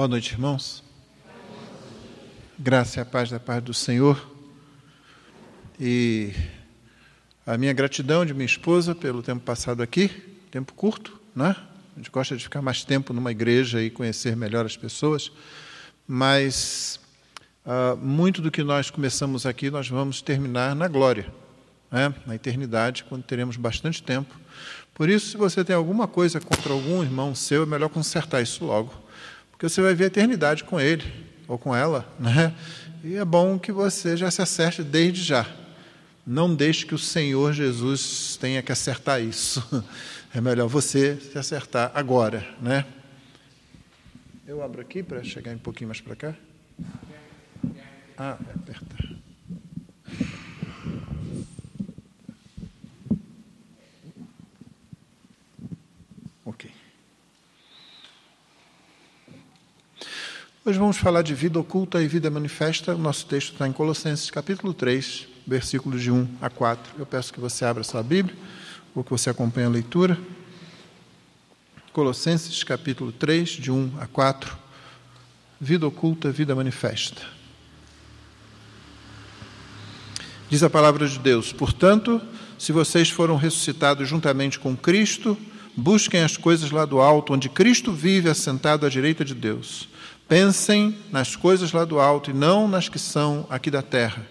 Boa noite, irmãos. Graça e a paz da paz do Senhor. E a minha gratidão de minha esposa pelo tempo passado aqui, tempo curto, né? A gente gosta de ficar mais tempo numa igreja e conhecer melhor as pessoas, mas uh, muito do que nós começamos aqui nós vamos terminar na glória, né? na eternidade, quando teremos bastante tempo. Por isso, se você tem alguma coisa contra algum irmão seu, é melhor consertar isso logo, porque você vai ver a eternidade com ele ou com ela, né? E é bom que você já se acerte desde já. Não deixe que o Senhor Jesus tenha que acertar isso. É melhor você se acertar agora, né? Eu abro aqui para chegar um pouquinho mais para cá. Ah, é Hoje vamos falar de vida oculta e vida manifesta. O nosso texto está em Colossenses capítulo 3, versículos de 1 a 4. Eu peço que você abra sua Bíblia ou que você acompanhe a leitura. Colossenses capítulo 3, de 1 a 4. Vida oculta, vida manifesta. Diz a palavra de Deus: Portanto, se vocês foram ressuscitados juntamente com Cristo, busquem as coisas lá do alto, onde Cristo vive assentado à direita de Deus. Pensem nas coisas lá do alto e não nas que são aqui da terra.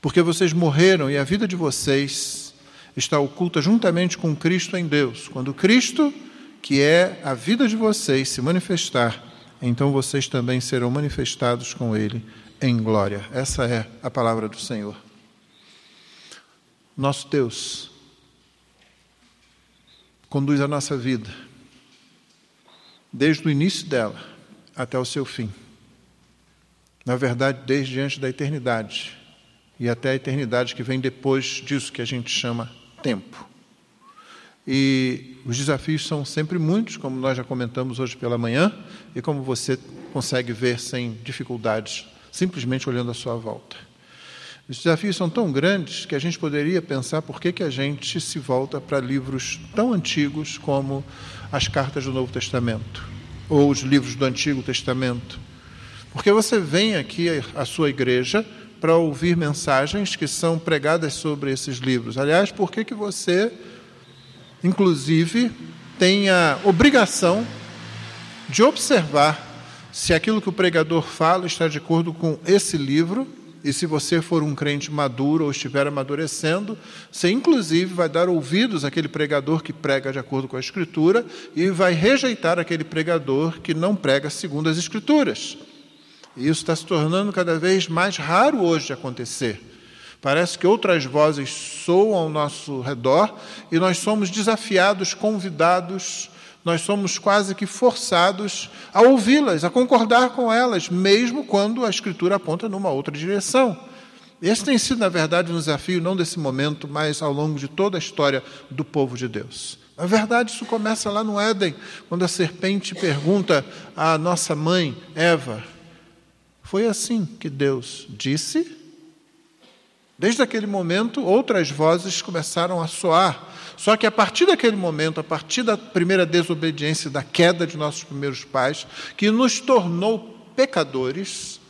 Porque vocês morreram e a vida de vocês está oculta juntamente com Cristo em Deus. Quando Cristo, que é a vida de vocês, se manifestar, então vocês também serão manifestados com Ele em glória. Essa é a palavra do Senhor. Nosso Deus conduz a nossa vida, desde o início dela até o seu fim. Na verdade, desde diante da eternidade e até a eternidade que vem depois disso que a gente chama tempo. E os desafios são sempre muitos, como nós já comentamos hoje pela manhã, e como você consegue ver sem dificuldades, simplesmente olhando à sua volta. Os desafios são tão grandes que a gente poderia pensar por que, que a gente se volta para livros tão antigos como as cartas do Novo Testamento, ou os livros do Antigo Testamento. Porque você vem aqui à sua igreja para ouvir mensagens que são pregadas sobre esses livros. Aliás, por que, que você, inclusive, tem a obrigação de observar se aquilo que o pregador fala está de acordo com esse livro, e se você for um crente maduro ou estiver amadurecendo, você inclusive vai dar ouvidos àquele pregador que prega de acordo com a Escritura e vai rejeitar aquele pregador que não prega segundo as Escrituras. E isso está se tornando cada vez mais raro hoje de acontecer. Parece que outras vozes soam ao nosso redor e nós somos desafiados, convidados, nós somos quase que forçados a ouvi-las, a concordar com elas, mesmo quando a Escritura aponta numa outra direção. Esse tem sido, na verdade, um desafio não desse momento, mas ao longo de toda a história do povo de Deus. Na verdade, isso começa lá no Éden, quando a serpente pergunta à nossa mãe, Eva, foi assim que Deus disse. Desde aquele momento, outras vozes começaram a soar. Só que a partir daquele momento, a partir da primeira desobediência, da queda de nossos primeiros pais, que nos tornou pecadores,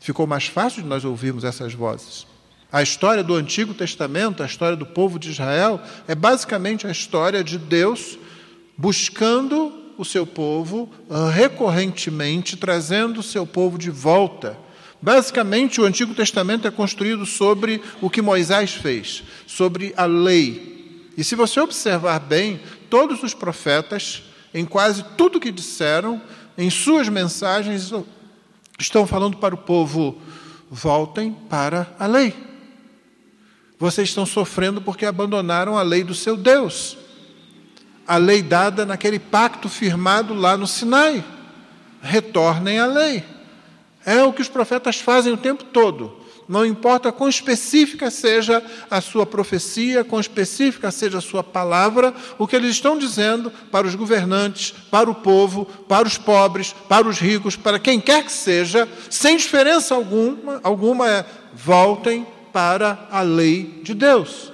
ficou mais fácil de nós ouvirmos essas vozes. A história do Antigo Testamento, a história do povo de Israel, é basicamente a história de Deus buscando o seu povo recorrentemente, trazendo o seu povo de volta. Basicamente, o Antigo Testamento é construído sobre o que Moisés fez, sobre a lei. E se você observar bem, todos os profetas, em quase tudo que disseram, em suas mensagens, estão falando para o povo: voltem para a lei. Vocês estão sofrendo porque abandonaram a lei do seu Deus a lei dada naquele pacto firmado lá no Sinai. Retornem à lei. É o que os profetas fazem o tempo todo. Não importa quão específica seja a sua profecia, quão específica seja a sua palavra, o que eles estão dizendo para os governantes, para o povo, para os pobres, para os ricos, para quem quer que seja, sem diferença alguma, alguma é voltem para a lei de Deus.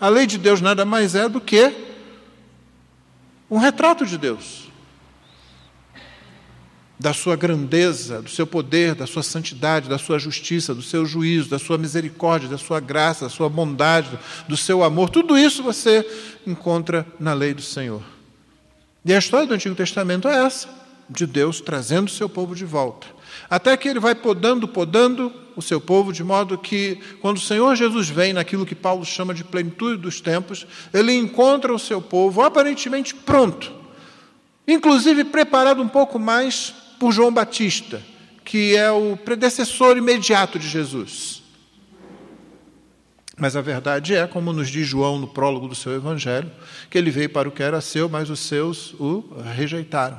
A lei de Deus nada mais é do que um retrato de Deus. Da sua grandeza, do seu poder, da sua santidade, da sua justiça, do seu juízo, da sua misericórdia, da sua graça, da sua bondade, do seu amor. Tudo isso você encontra na lei do Senhor. E a história do Antigo Testamento é essa, de Deus trazendo o seu povo de volta. Até que ele vai podando, podando o seu povo, de modo que, quando o Senhor Jesus vem naquilo que Paulo chama de plenitude dos tempos, ele encontra o seu povo aparentemente pronto, inclusive preparado um pouco mais por João Batista, que é o predecessor imediato de Jesus. Mas a verdade é, como nos diz João no prólogo do seu evangelho, que ele veio para o que era seu, mas os seus o rejeitaram.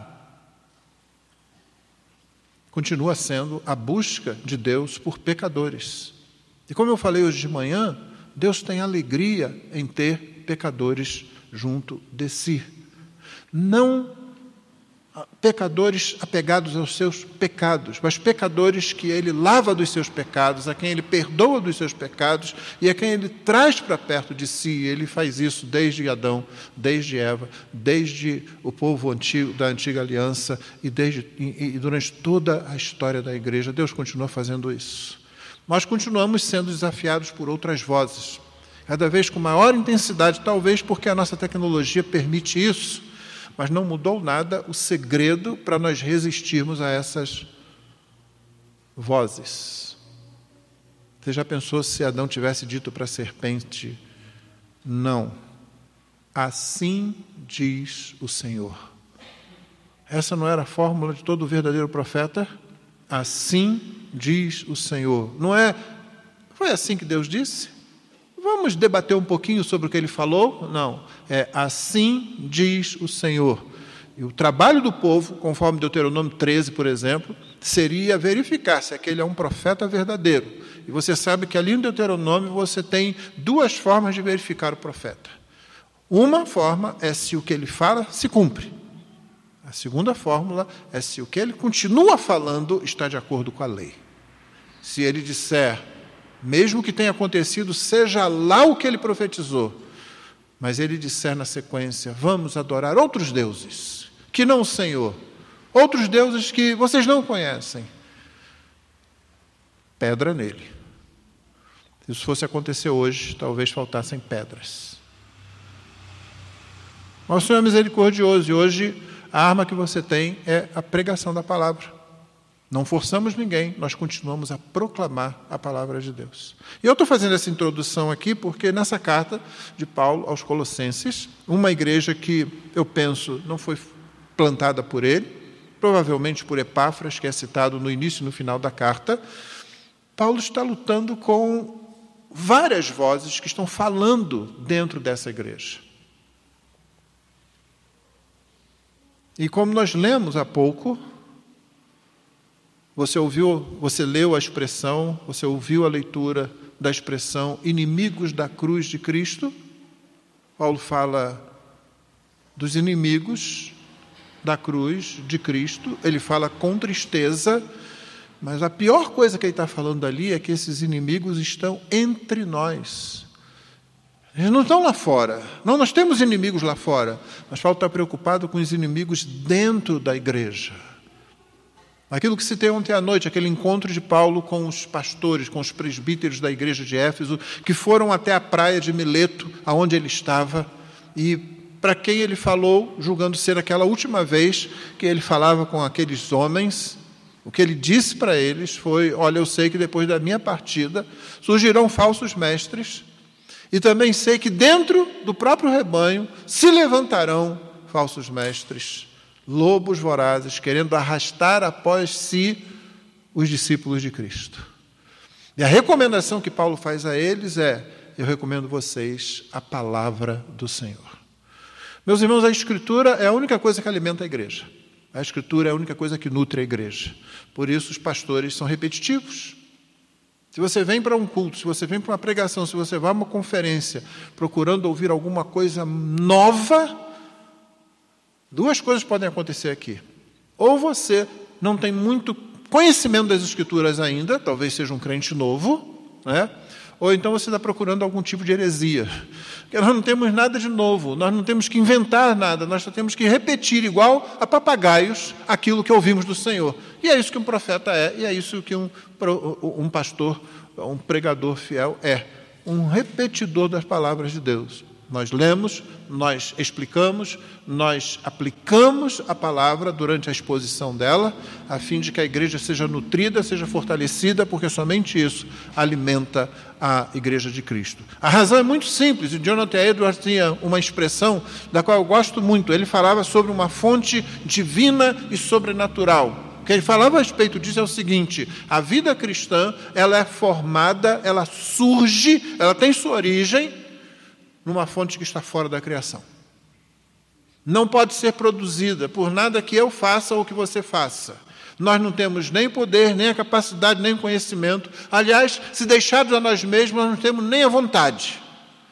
Continua sendo a busca de Deus por pecadores. E como eu falei hoje de manhã, Deus tem alegria em ter pecadores junto de si. Não pecadores apegados aos seus pecados, mas pecadores que ele lava dos seus pecados, a quem ele perdoa dos seus pecados e a quem ele traz para perto de si. Ele faz isso desde Adão, desde Eva, desde o povo antigo da antiga aliança e, desde, e, e durante toda a história da igreja. Deus continua fazendo isso. Nós continuamos sendo desafiados por outras vozes, cada vez com maior intensidade, talvez porque a nossa tecnologia permite isso mas não mudou nada o segredo para nós resistirmos a essas vozes. Você já pensou se Adão tivesse dito para a serpente: Não, assim diz o Senhor. Essa não era a fórmula de todo verdadeiro profeta? Assim diz o Senhor. Não é? Foi assim que Deus disse? Vamos debater um pouquinho sobre o que ele falou? Não. É assim diz o Senhor. E o trabalho do povo, conforme Deuteronômio 13, por exemplo, seria verificar se aquele é um profeta verdadeiro. E você sabe que ali no Deuteronômio você tem duas formas de verificar o profeta. Uma forma é se o que ele fala se cumpre. A segunda fórmula é se o que ele continua falando está de acordo com a lei. Se ele disser mesmo que tenha acontecido, seja lá o que ele profetizou. Mas ele disser na sequência: Vamos adorar outros deuses, que não o Senhor, outros deuses que vocês não conhecem. Pedra nele. Se isso fosse acontecer hoje, talvez faltassem pedras. Mas o Senhor é misericordioso e hoje a arma que você tem é a pregação da palavra. Não forçamos ninguém, nós continuamos a proclamar a palavra de Deus. E eu estou fazendo essa introdução aqui porque nessa carta de Paulo aos Colossenses, uma igreja que eu penso não foi plantada por ele, provavelmente por Epáfras, que é citado no início e no final da carta, Paulo está lutando com várias vozes que estão falando dentro dessa igreja. E como nós lemos há pouco, você ouviu, você leu a expressão, você ouviu a leitura da expressão inimigos da cruz de Cristo? Paulo fala dos inimigos da cruz de Cristo, ele fala com tristeza, mas a pior coisa que ele está falando ali é que esses inimigos estão entre nós. Eles não estão lá fora. Não, nós temos inimigos lá fora, mas Paulo está preocupado com os inimigos dentro da igreja. Aquilo que citei ontem à noite, aquele encontro de Paulo com os pastores, com os presbíteros da igreja de Éfeso, que foram até a praia de Mileto, aonde ele estava, e para quem ele falou, julgando ser aquela última vez que ele falava com aqueles homens, o que ele disse para eles foi: Olha, eu sei que depois da minha partida surgirão falsos mestres, e também sei que dentro do próprio rebanho se levantarão falsos mestres lobos vorazes, querendo arrastar após si os discípulos de Cristo. E a recomendação que Paulo faz a eles é: eu recomendo vocês a palavra do Senhor. Meus irmãos, a Escritura é a única coisa que alimenta a igreja. A Escritura é a única coisa que nutre a igreja. Por isso, os pastores são repetitivos. Se você vem para um culto, se você vem para uma pregação, se você vai a uma conferência procurando ouvir alguma coisa nova, Duas coisas podem acontecer aqui. Ou você não tem muito conhecimento das Escrituras ainda, talvez seja um crente novo, né? ou então você está procurando algum tipo de heresia. Porque nós não temos nada de novo, nós não temos que inventar nada, nós só temos que repetir, igual a papagaios, aquilo que ouvimos do Senhor. E é isso que um profeta é, e é isso que um, um pastor, um pregador fiel é um repetidor das palavras de Deus. Nós lemos, nós explicamos, nós aplicamos a palavra durante a exposição dela, a fim de que a igreja seja nutrida, seja fortalecida, porque somente isso alimenta a igreja de Cristo. A razão é muito simples, e Jonathan Edwards tinha uma expressão da qual eu gosto muito. Ele falava sobre uma fonte divina e sobrenatural. O que ele falava a respeito disso é o seguinte: a vida cristã ela é formada, ela surge, ela tem sua origem numa fonte que está fora da criação. Não pode ser produzida por nada que eu faça ou que você faça. Nós não temos nem poder, nem a capacidade, nem o conhecimento. Aliás, se deixados a nós mesmos, nós não temos nem a vontade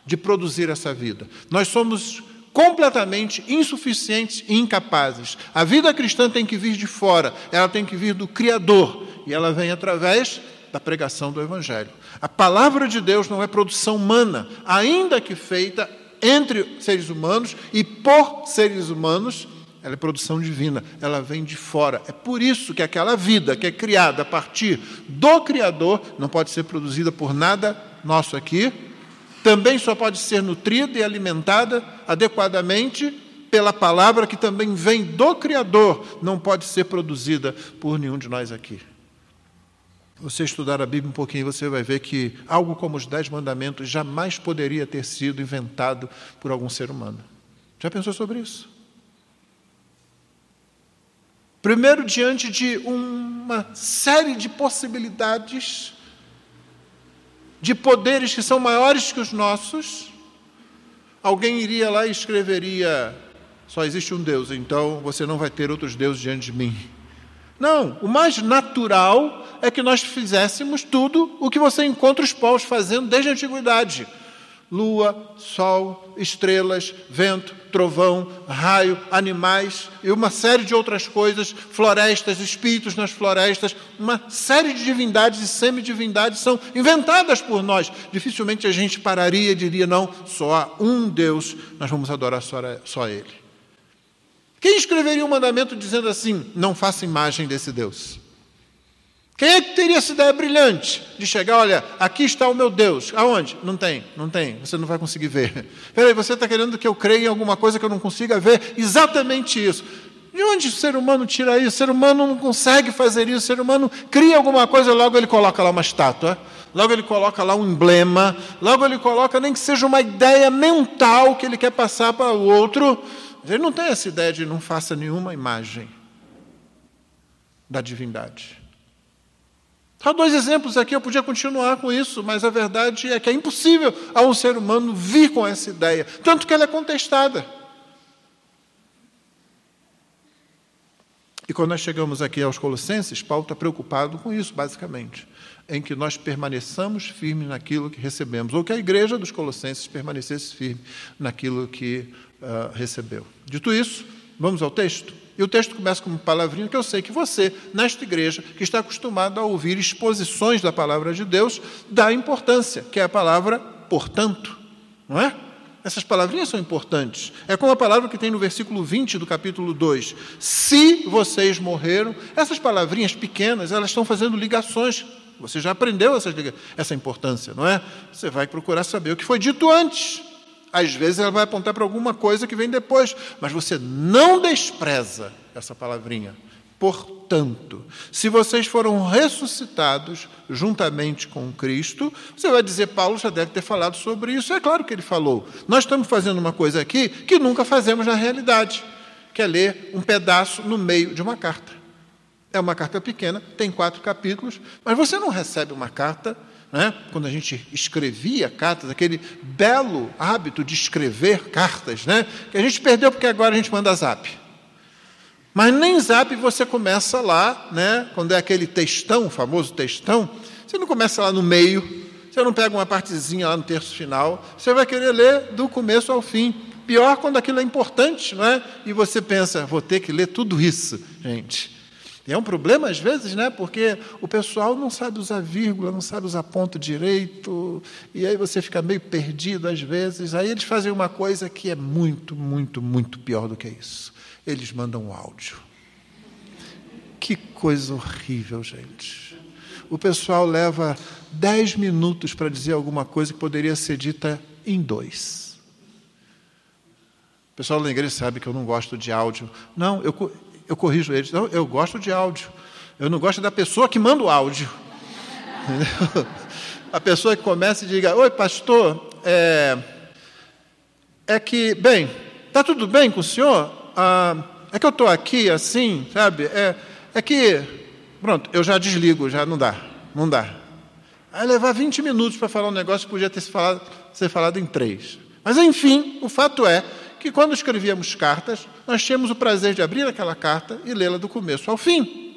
de produzir essa vida. Nós somos completamente insuficientes e incapazes. A vida cristã tem que vir de fora, ela tem que vir do Criador, e ela vem através da pregação do Evangelho. A palavra de Deus não é produção humana, ainda que feita entre seres humanos e por seres humanos, ela é produção divina, ela vem de fora. É por isso que aquela vida que é criada a partir do Criador não pode ser produzida por nada nosso aqui, também só pode ser nutrida e alimentada adequadamente pela palavra que também vem do Criador, não pode ser produzida por nenhum de nós aqui você estudar a Bíblia um pouquinho, você vai ver que algo como os Dez Mandamentos jamais poderia ter sido inventado por algum ser humano. Já pensou sobre isso? Primeiro, diante de uma série de possibilidades, de poderes que são maiores que os nossos, alguém iria lá e escreveria: só existe um Deus, então você não vai ter outros deuses diante de mim. Não, o mais natural é que nós fizéssemos tudo o que você encontra os povos fazendo desde a antiguidade: lua, sol, estrelas, vento, trovão, raio, animais e uma série de outras coisas, florestas, espíritos nas florestas, uma série de divindades e semidivindades são inventadas por nós. Dificilmente a gente pararia e diria: não, só há um Deus, nós vamos adorar só, Ele. Quem escreveria um mandamento dizendo assim: não faça imagem desse Deus? Quem é que teria essa ideia brilhante de chegar, olha, aqui está o meu Deus? Aonde? Não tem, não tem, você não vai conseguir ver. Peraí, você está querendo que eu creia em alguma coisa que eu não consiga ver? Exatamente isso. De onde o ser humano tira isso? O ser humano não consegue fazer isso. O ser humano cria alguma coisa, logo ele coloca lá uma estátua, logo ele coloca lá um emblema, logo ele coloca nem que seja uma ideia mental que ele quer passar para o outro. Ele não tem essa ideia de não faça nenhuma imagem da divindade. Há dois exemplos aqui, eu podia continuar com isso, mas a verdade é que é impossível a um ser humano vir com essa ideia, tanto que ela é contestada. E quando nós chegamos aqui aos Colossenses, Paulo está preocupado com isso, basicamente, em que nós permaneçamos firmes naquilo que recebemos, ou que a igreja dos Colossenses permanecesse firme naquilo que uh, recebeu. Dito isso, vamos ao texto? E o texto começa com uma palavrinha que eu sei que você, nesta igreja, que está acostumado a ouvir exposições da palavra de Deus, dá importância, que é a palavra portanto, não é? Essas palavrinhas são importantes. É como a palavra que tem no versículo 20 do capítulo 2. Se vocês morreram, essas palavrinhas pequenas, elas estão fazendo ligações. Você já aprendeu essa, essa importância, não é? Você vai procurar saber o que foi dito antes. Às vezes ela vai apontar para alguma coisa que vem depois, mas você não despreza essa palavrinha. Portanto, se vocês foram ressuscitados juntamente com Cristo, você vai dizer, Paulo já deve ter falado sobre isso. É claro que ele falou. Nós estamos fazendo uma coisa aqui que nunca fazemos na realidade, que é ler um pedaço no meio de uma carta. É uma carta pequena, tem quatro capítulos, mas você não recebe uma carta né? quando a gente escrevia cartas, aquele belo hábito de escrever cartas, né? que a gente perdeu porque agora a gente manda zap. Mas nem zap você começa lá, né? quando é aquele textão, o famoso textão, você não começa lá no meio, você não pega uma partezinha lá no terço final, você vai querer ler do começo ao fim. Pior quando aquilo é importante, não é? E você pensa, vou ter que ler tudo isso, gente. E é um problema às vezes, né? Porque o pessoal não sabe usar vírgula, não sabe usar ponto direito, e aí você fica meio perdido às vezes. Aí eles fazem uma coisa que é muito, muito, muito pior do que isso. Eles mandam um áudio. Que coisa horrível, gente. O pessoal leva dez minutos para dizer alguma coisa que poderia ser dita em dois. O pessoal da igreja sabe que eu não gosto de áudio. Não, eu, eu corrijo eles. Eu gosto de áudio. Eu não gosto da pessoa que manda o áudio. A pessoa que começa e diga: Oi, pastor, é, é que, bem, está tudo bem com o senhor? Ah, é que eu estou aqui assim, sabe? É, é que, pronto, eu já desligo, já não dá, não dá. Aí levar 20 minutos para falar um negócio que podia ter falado, ser falado em três. Mas, enfim, o fato é que quando escrevíamos cartas, nós tínhamos o prazer de abrir aquela carta e lê-la do começo ao fim.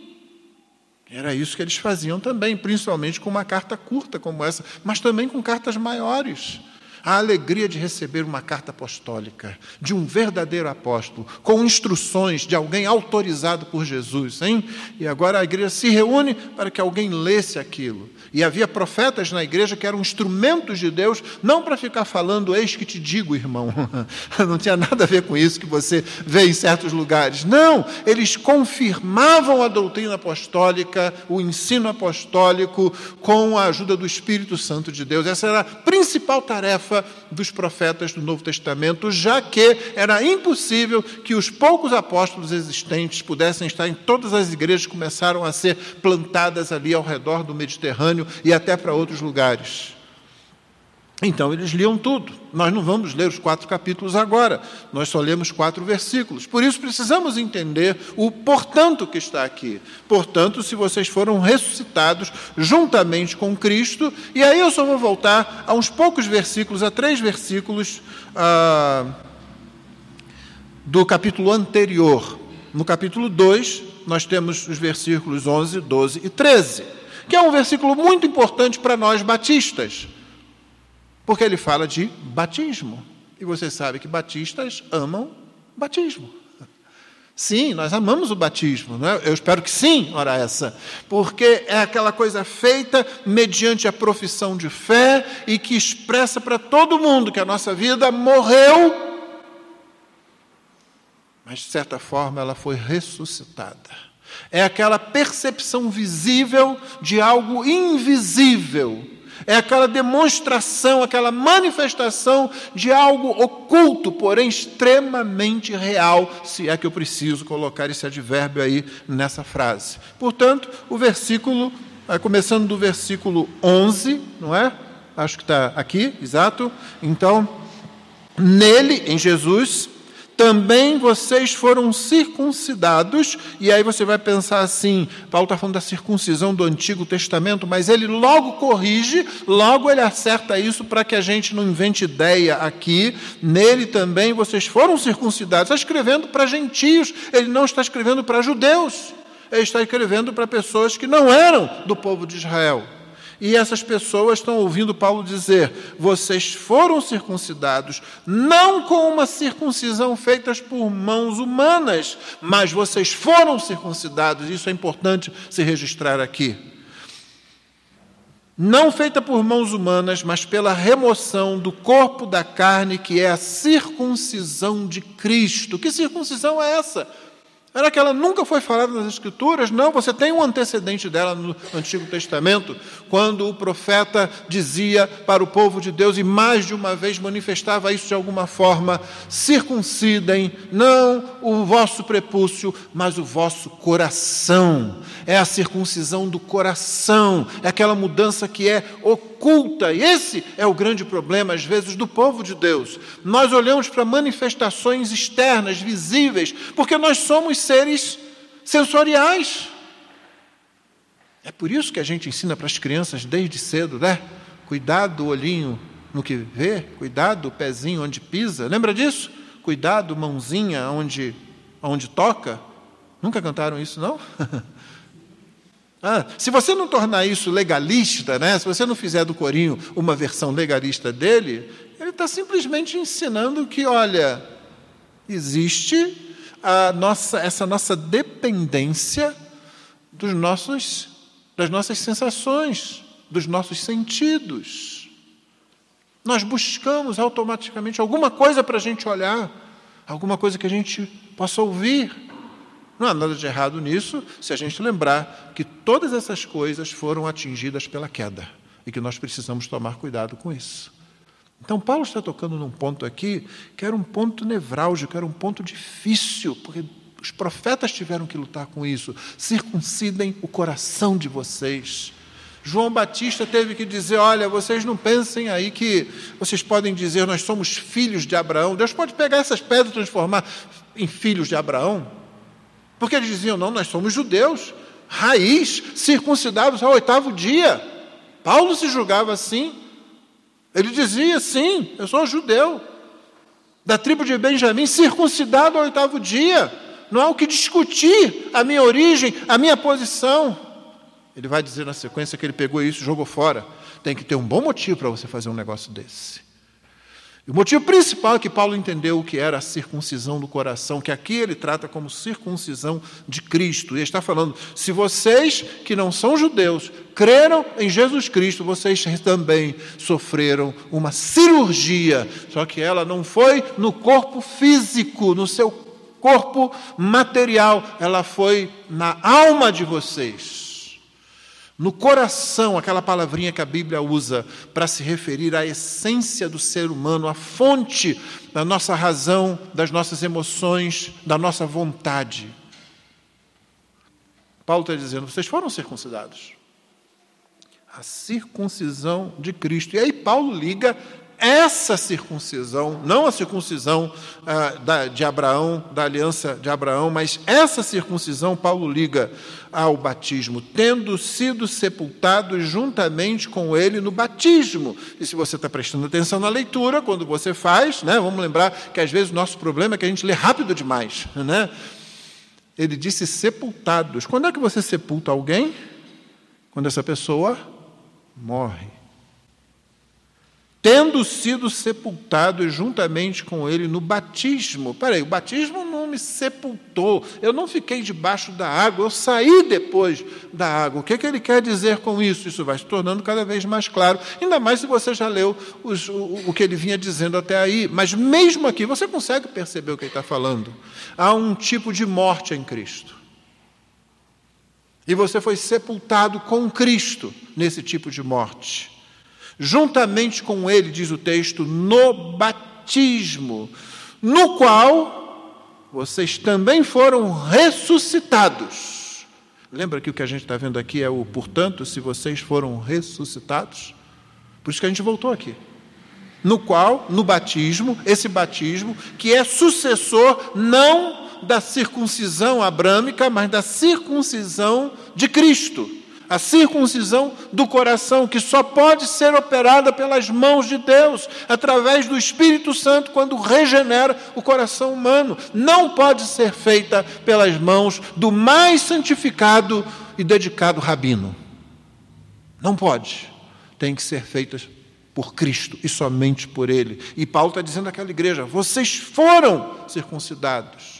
Era isso que eles faziam também, principalmente com uma carta curta como essa, mas também com cartas maiores a alegria de receber uma carta apostólica, de um verdadeiro apóstolo, com instruções de alguém autorizado por Jesus, hein? E agora a igreja se reúne para que alguém lesse aquilo. E havia profetas na igreja que eram instrumentos de Deus, não para ficar falando, eis que te digo, irmão. Não tinha nada a ver com isso que você vê em certos lugares. Não, eles confirmavam a doutrina apostólica, o ensino apostólico, com a ajuda do Espírito Santo de Deus. Essa era a principal tarefa dos profetas do Novo Testamento, já que era impossível que os poucos apóstolos existentes pudessem estar em todas as igrejas que começaram a ser plantadas ali ao redor do Mediterrâneo e até para outros lugares. Então eles liam tudo. Nós não vamos ler os quatro capítulos agora, nós só lemos quatro versículos. Por isso precisamos entender o portanto que está aqui. Portanto, se vocês foram ressuscitados juntamente com Cristo, e aí eu só vou voltar a uns poucos versículos, a três versículos ah, do capítulo anterior. No capítulo 2, nós temos os versículos 11, 12 e 13, que é um versículo muito importante para nós batistas. Porque ele fala de batismo. E você sabe que batistas amam batismo. Sim, nós amamos o batismo, não é? eu espero que sim, ora essa, porque é aquela coisa feita mediante a profissão de fé e que expressa para todo mundo que a nossa vida morreu, mas de certa forma ela foi ressuscitada. É aquela percepção visível de algo invisível é aquela demonstração, aquela manifestação de algo oculto, porém extremamente real, se é que eu preciso colocar esse advérbio aí nessa frase. Portanto, o versículo, começando do versículo 11, não é? Acho que está aqui, exato. Então, nele, em Jesus, também vocês foram circuncidados, e aí você vai pensar assim: Paulo está falando da circuncisão do Antigo Testamento, mas ele logo corrige, logo ele acerta isso para que a gente não invente ideia aqui. Nele também vocês foram circuncidados. Está escrevendo para gentios, ele não está escrevendo para judeus, ele está escrevendo para pessoas que não eram do povo de Israel. E essas pessoas estão ouvindo Paulo dizer: vocês foram circuncidados, não com uma circuncisão feita por mãos humanas, mas vocês foram circuncidados. Isso é importante se registrar aqui. Não feita por mãos humanas, mas pela remoção do corpo da carne, que é a circuncisão de Cristo. Que circuncisão é essa? Era que ela nunca foi falada nas Escrituras? Não, você tem um antecedente dela no Antigo Testamento, quando o profeta dizia para o povo de Deus, e mais de uma vez manifestava isso de alguma forma: circuncidem não o vosso prepúcio, mas o vosso coração. É a circuncisão do coração, é aquela mudança que é oculta. E esse é o grande problema, às vezes, do povo de Deus. Nós olhamos para manifestações externas, visíveis, porque nós somos seres sensoriais. É por isso que a gente ensina para as crianças desde cedo, né? Cuidado do olhinho no que vê, cuidado do pezinho onde pisa. Lembra disso? Cuidado, mãozinha onde, onde toca. Nunca cantaram isso, não? ah, se você não tornar isso legalista, né? se você não fizer do corinho uma versão legalista dele, ele está simplesmente ensinando que, olha, existe a nossa, essa nossa dependência dos nossos, das nossas sensações, dos nossos sentidos. Nós buscamos automaticamente alguma coisa para a gente olhar, alguma coisa que a gente possa ouvir. Não há nada de errado nisso se a gente lembrar que todas essas coisas foram atingidas pela queda e que nós precisamos tomar cuidado com isso. Então, Paulo está tocando num ponto aqui que era um ponto nevrálgico, era um ponto difícil, porque os profetas tiveram que lutar com isso. Circuncidem o coração de vocês. João Batista teve que dizer: olha, vocês não pensem aí que vocês podem dizer nós somos filhos de Abraão. Deus pode pegar essas pedras e transformar em filhos de Abraão. Porque eles diziam: não, nós somos judeus, raiz, circuncidados ao oitavo dia. Paulo se julgava assim. Ele dizia: sim, eu sou judeu, da tribo de Benjamim, circuncidado ao oitavo dia. Não há o que discutir a minha origem, a minha posição. Ele vai dizer na sequência que ele pegou isso e jogou fora. Tem que ter um bom motivo para você fazer um negócio desse. E o motivo principal é que Paulo entendeu o que era a circuncisão do coração, que aqui ele trata como circuncisão de Cristo. E ele está falando: se vocês que não são judeus creram em Jesus Cristo, vocês também sofreram uma cirurgia, só que ela não foi no corpo físico, no seu corpo material, ela foi na alma de vocês. No coração, aquela palavrinha que a Bíblia usa para se referir à essência do ser humano, à fonte da nossa razão, das nossas emoções, da nossa vontade. Paulo está dizendo: vocês foram circuncidados. A circuncisão de Cristo. E aí Paulo liga essa circuncisão, não a circuncisão ah, da, de Abraão, da aliança de Abraão, mas essa circuncisão Paulo liga ao batismo, tendo sido sepultados juntamente com ele no batismo. E se você está prestando atenção na leitura, quando você faz, né, vamos lembrar que às vezes o nosso problema é que a gente lê rápido demais. Né? Ele disse sepultados. Quando é que você sepulta alguém? Quando essa pessoa morre tendo sido sepultado juntamente com ele no batismo. Peraí, o batismo não me sepultou, eu não fiquei debaixo da água, eu saí depois da água. O que, é que ele quer dizer com isso? Isso vai se tornando cada vez mais claro, ainda mais se você já leu os, o, o que ele vinha dizendo até aí. Mas mesmo aqui, você consegue perceber o que ele está falando? Há um tipo de morte em Cristo. E você foi sepultado com Cristo nesse tipo de morte juntamente com ele, diz o texto, no batismo, no qual vocês também foram ressuscitados. Lembra que o que a gente está vendo aqui é o portanto, se vocês foram ressuscitados? Por isso que a gente voltou aqui. No qual, no batismo, esse batismo, que é sucessor não da circuncisão abrâmica, mas da circuncisão de Cristo a circuncisão do coração, que só pode ser operada pelas mãos de Deus, através do Espírito Santo, quando regenera o coração humano. Não pode ser feita pelas mãos do mais santificado e dedicado rabino. Não pode. Tem que ser feita por Cristo e somente por Ele. E Paulo está dizendo àquela igreja: vocês foram circuncidados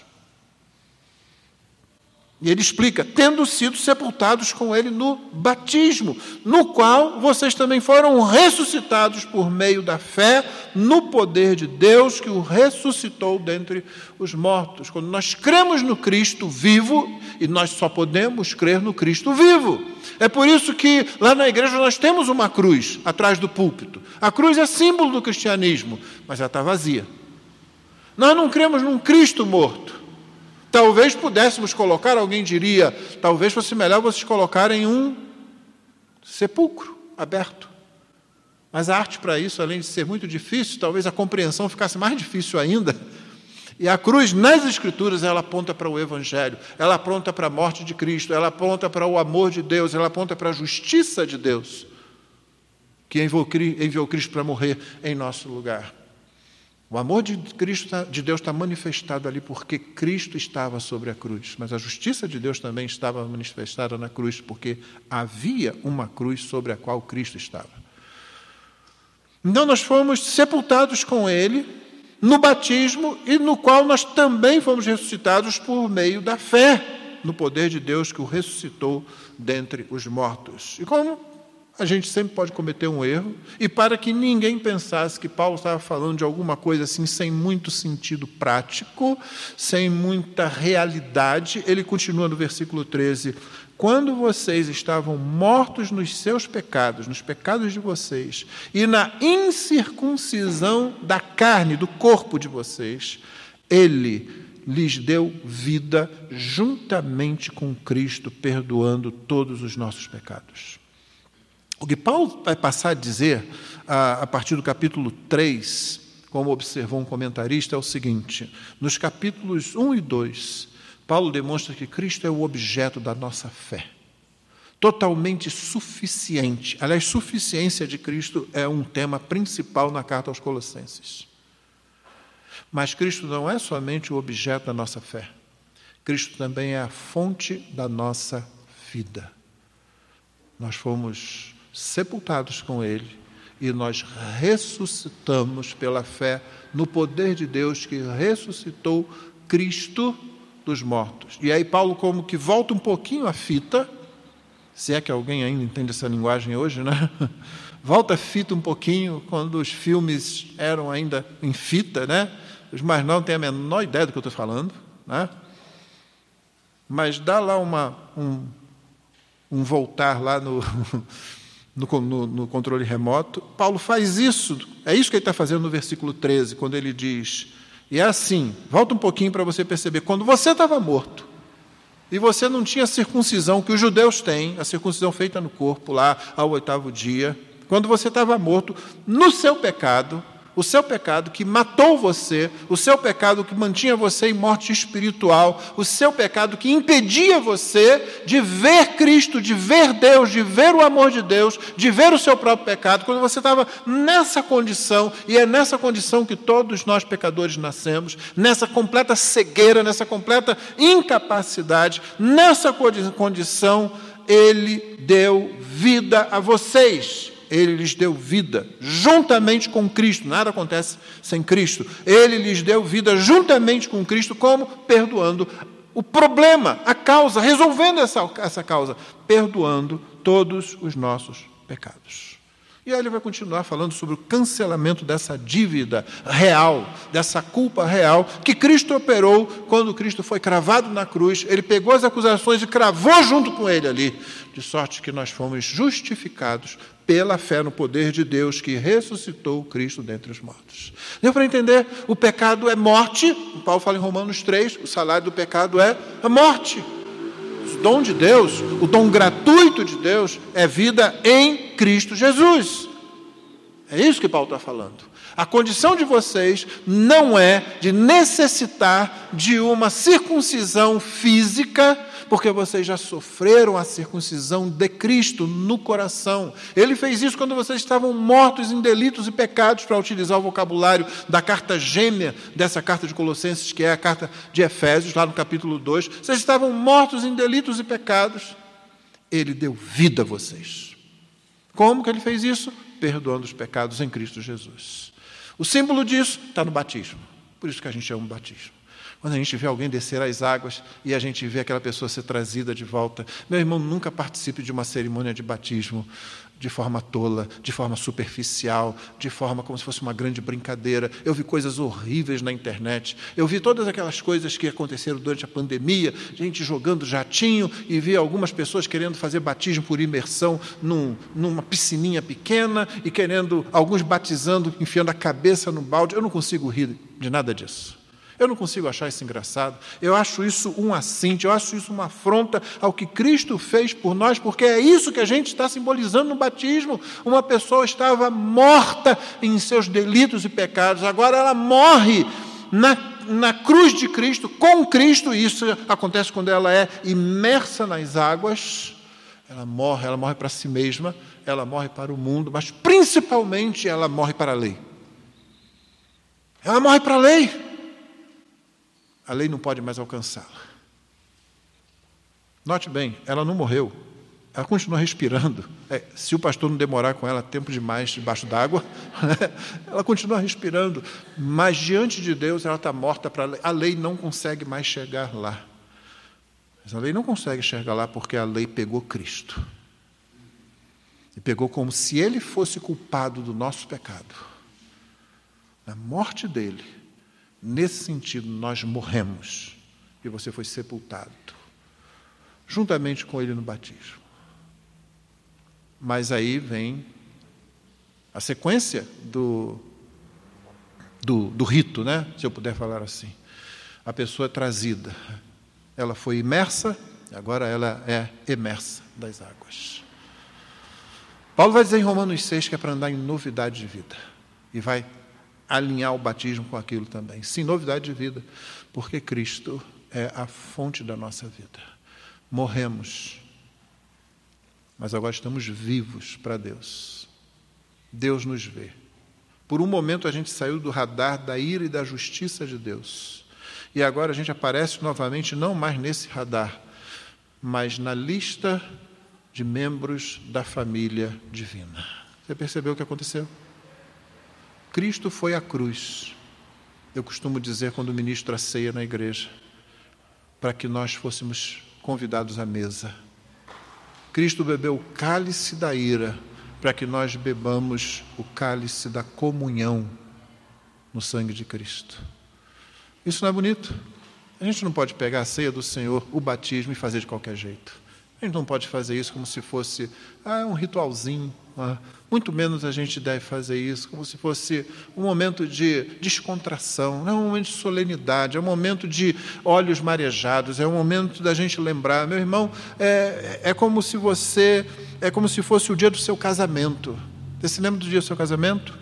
e ele explica: tendo sido sepultados com ele no batismo, no qual vocês também foram ressuscitados por meio da fé no poder de Deus que o ressuscitou dentre os mortos. Quando nós cremos no Cristo vivo, e nós só podemos crer no Cristo vivo. É por isso que lá na igreja nós temos uma cruz atrás do púlpito. A cruz é símbolo do cristianismo, mas ela está vazia. Nós não cremos num Cristo morto. Talvez pudéssemos colocar, alguém diria, talvez fosse melhor vocês colocarem um sepulcro aberto. Mas a arte para isso, além de ser muito difícil, talvez a compreensão ficasse mais difícil ainda. E a cruz, nas Escrituras, ela aponta para o Evangelho, ela aponta para a morte de Cristo, ela aponta para o amor de Deus, ela aponta para a justiça de Deus, que enviou Cristo para morrer em nosso lugar. O amor de, Cristo, tá, de Deus está manifestado ali porque Cristo estava sobre a cruz, mas a justiça de Deus também estava manifestada na cruz, porque havia uma cruz sobre a qual Cristo estava. Então nós fomos sepultados com Ele no batismo e no qual nós também fomos ressuscitados por meio da fé no poder de Deus que o ressuscitou dentre os mortos. E como a gente sempre pode cometer um erro, e para que ninguém pensasse que Paulo estava falando de alguma coisa assim sem muito sentido prático, sem muita realidade, ele continua no versículo 13: Quando vocês estavam mortos nos seus pecados, nos pecados de vocês, e na incircuncisão da carne, do corpo de vocês, ele lhes deu vida juntamente com Cristo, perdoando todos os nossos pecados. O que Paulo vai passar a dizer a, a partir do capítulo 3, como observou um comentarista, é o seguinte: nos capítulos 1 e 2, Paulo demonstra que Cristo é o objeto da nossa fé. Totalmente suficiente. Aliás, suficiência de Cristo é um tema principal na carta aos Colossenses. Mas Cristo não é somente o objeto da nossa fé. Cristo também é a fonte da nossa vida. Nós fomos sepultados com Ele e nós ressuscitamos pela fé no poder de Deus que ressuscitou Cristo dos mortos. E aí, Paulo, como que volta um pouquinho a fita, se é que alguém ainda entende essa linguagem hoje, né? Volta a fita um pouquinho, quando os filmes eram ainda em fita, né? Os mais não têm a menor ideia do que eu estou falando, né? Mas dá lá uma, um, um voltar lá no, no, no, no, controle remoto. Paulo faz isso, é isso que ele está fazendo no versículo 13, quando ele diz: e é assim, volta um pouquinho para você perceber, quando você estava morto, e você não tinha a circuncisão que os judeus têm, a circuncisão feita no corpo lá ao oitavo dia, quando você estava morto no seu pecado, o seu pecado que matou você, o seu pecado que mantinha você em morte espiritual, o seu pecado que impedia você de ver Cristo, de ver Deus, de ver o amor de Deus, de ver o seu próprio pecado, quando você estava nessa condição, e é nessa condição que todos nós pecadores nascemos, nessa completa cegueira, nessa completa incapacidade, nessa condição, Ele deu vida a vocês ele lhes deu vida juntamente com Cristo. Nada acontece sem Cristo. Ele lhes deu vida juntamente com Cristo, como? Perdoando o problema, a causa, resolvendo essa, essa causa, perdoando todos os nossos pecados. E aí ele vai continuar falando sobre o cancelamento dessa dívida real, dessa culpa real, que Cristo operou quando Cristo foi cravado na cruz. Ele pegou as acusações e cravou junto com ele ali, de sorte que nós fomos justificados pela fé no poder de Deus que ressuscitou Cristo dentre os mortos. Deu para entender? O pecado é morte. Paulo fala em Romanos 3: o salário do pecado é a morte. O dom de Deus, o dom gratuito de Deus, é vida em Cristo Jesus. É isso que Paulo está falando. A condição de vocês não é de necessitar de uma circuncisão física, porque vocês já sofreram a circuncisão de Cristo no coração. Ele fez isso quando vocês estavam mortos em delitos e pecados, para utilizar o vocabulário da carta gêmea dessa carta de Colossenses, que é a carta de Efésios, lá no capítulo 2. Vocês estavam mortos em delitos e pecados. Ele deu vida a vocês. Como que ele fez isso? Perdoando os pecados em Cristo Jesus. O símbolo disso está no batismo. Por isso que a gente chama o batismo. Quando a gente vê alguém descer as águas e a gente vê aquela pessoa ser trazida de volta. Meu irmão, nunca participe de uma cerimônia de batismo de forma tola, de forma superficial, de forma como se fosse uma grande brincadeira. Eu vi coisas horríveis na internet. Eu vi todas aquelas coisas que aconteceram durante a pandemia, gente jogando jatinho e vi algumas pessoas querendo fazer batismo por imersão num, numa piscininha pequena e querendo alguns batizando, enfiando a cabeça no balde. Eu não consigo rir de nada disso. Eu não consigo achar isso engraçado. Eu acho isso um assinte, eu acho isso uma afronta ao que Cristo fez por nós, porque é isso que a gente está simbolizando no batismo. Uma pessoa estava morta em seus delitos e pecados, agora ela morre na, na cruz de Cristo, com Cristo, e isso acontece quando ela é imersa nas águas. Ela morre, ela morre para si mesma, ela morre para o mundo, mas principalmente ela morre para a lei. Ela morre para a lei a lei não pode mais alcançá-la. Note bem, ela não morreu, ela continua respirando. É, se o pastor não demorar com ela tempo demais debaixo d'água, ela continua respirando, mas diante de Deus ela está morta para a lei. A lei não consegue mais chegar lá. Mas a lei não consegue chegar lá porque a lei pegou Cristo. E pegou como se ele fosse culpado do nosso pecado. Na morte dele, nesse sentido, nós morremos e você foi sepultado, juntamente com ele no batismo. Mas aí vem a sequência do, do, do rito, né? se eu puder falar assim. A pessoa é trazida, ela foi imersa, agora ela é emersa das águas. Paulo vai dizer em Romanos 6 que é para andar em novidade de vida. E vai alinhar o batismo com aquilo também. Sim, novidade de vida, porque Cristo é a fonte da nossa vida. Morremos, mas agora estamos vivos para Deus. Deus nos vê. Por um momento a gente saiu do radar da ira e da justiça de Deus. E agora a gente aparece novamente, não mais nesse radar, mas na lista de membros da família divina. Você percebeu o que aconteceu? Cristo foi à cruz. Eu costumo dizer quando ministro a ceia na igreja, para que nós fôssemos convidados à mesa. Cristo bebeu o cálice da ira, para que nós bebamos o cálice da comunhão no sangue de Cristo. Isso não é bonito? A gente não pode pegar a ceia do Senhor, o batismo, e fazer de qualquer jeito. A gente não pode fazer isso como se fosse ah, um ritualzinho. Ah. Muito menos a gente deve fazer isso como se fosse um momento de descontração, é um momento de solenidade, é um momento de olhos marejados, é um momento da gente lembrar. Meu irmão, é, é como se você, é como se fosse o dia do seu casamento. Você se lembra do dia do seu casamento?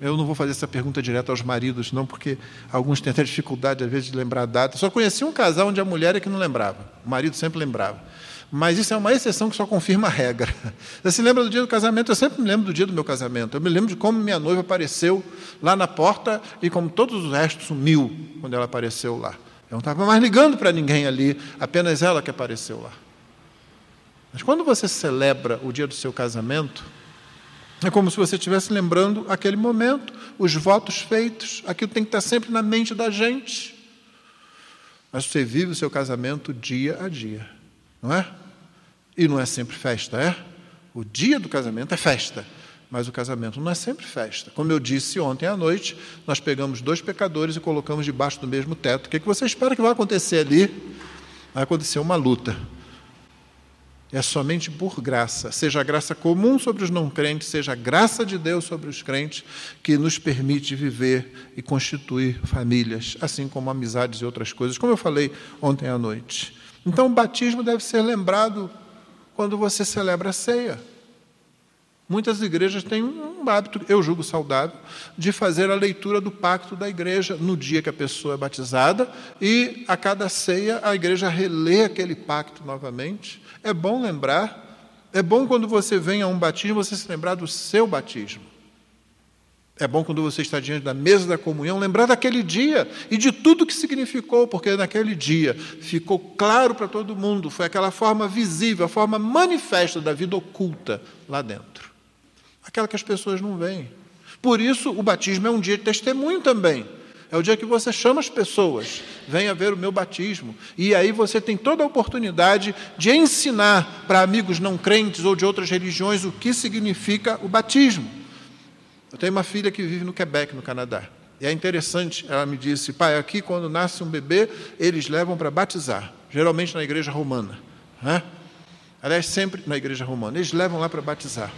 Eu não vou fazer essa pergunta direto aos maridos, não, porque alguns têm até dificuldade, às vezes, de lembrar a data. Só conheci um casal onde a mulher é que não lembrava, o marido sempre lembrava. Mas isso é uma exceção que só confirma a regra. Você se lembra do dia do casamento? Eu sempre me lembro do dia do meu casamento. Eu me lembro de como minha noiva apareceu lá na porta e como todos os restos sumiu quando ela apareceu lá. Eu não estava mais ligando para ninguém ali, apenas ela que apareceu lá. Mas quando você celebra o dia do seu casamento, é como se você estivesse lembrando aquele momento, os votos feitos, aquilo tem que estar sempre na mente da gente. Mas você vive o seu casamento dia a dia, não é? E não é sempre festa, é? O dia do casamento é festa, mas o casamento não é sempre festa. Como eu disse ontem à noite, nós pegamos dois pecadores e colocamos debaixo do mesmo teto. O que, é que você espera que vai acontecer ali? Vai acontecer uma luta. É somente por graça, seja a graça comum sobre os não crentes, seja a graça de Deus sobre os crentes, que nos permite viver e constituir famílias, assim como amizades e outras coisas, como eu falei ontem à noite. Então, o batismo deve ser lembrado quando você celebra a ceia. Muitas igrejas têm um hábito, eu julgo saudável, de fazer a leitura do pacto da igreja no dia que a pessoa é batizada e a cada ceia a igreja relê aquele pacto novamente. É bom lembrar, é bom quando você vem a um batismo você se lembrar do seu batismo. É bom quando você está diante da mesa da comunhão lembrar daquele dia e de tudo que significou, porque naquele dia ficou claro para todo mundo, foi aquela forma visível, a forma manifesta da vida oculta lá dentro aquela que as pessoas não veem. Por isso, o batismo é um dia de testemunho também. É o dia que você chama as pessoas, venha ver o meu batismo. E aí você tem toda a oportunidade de ensinar para amigos não crentes ou de outras religiões o que significa o batismo. Eu tenho uma filha que vive no Quebec, no Canadá. E é interessante, ela me disse, pai, aqui quando nasce um bebê, eles levam para batizar, geralmente na igreja romana. Né? Aliás, sempre na igreja romana, eles levam lá para batizar.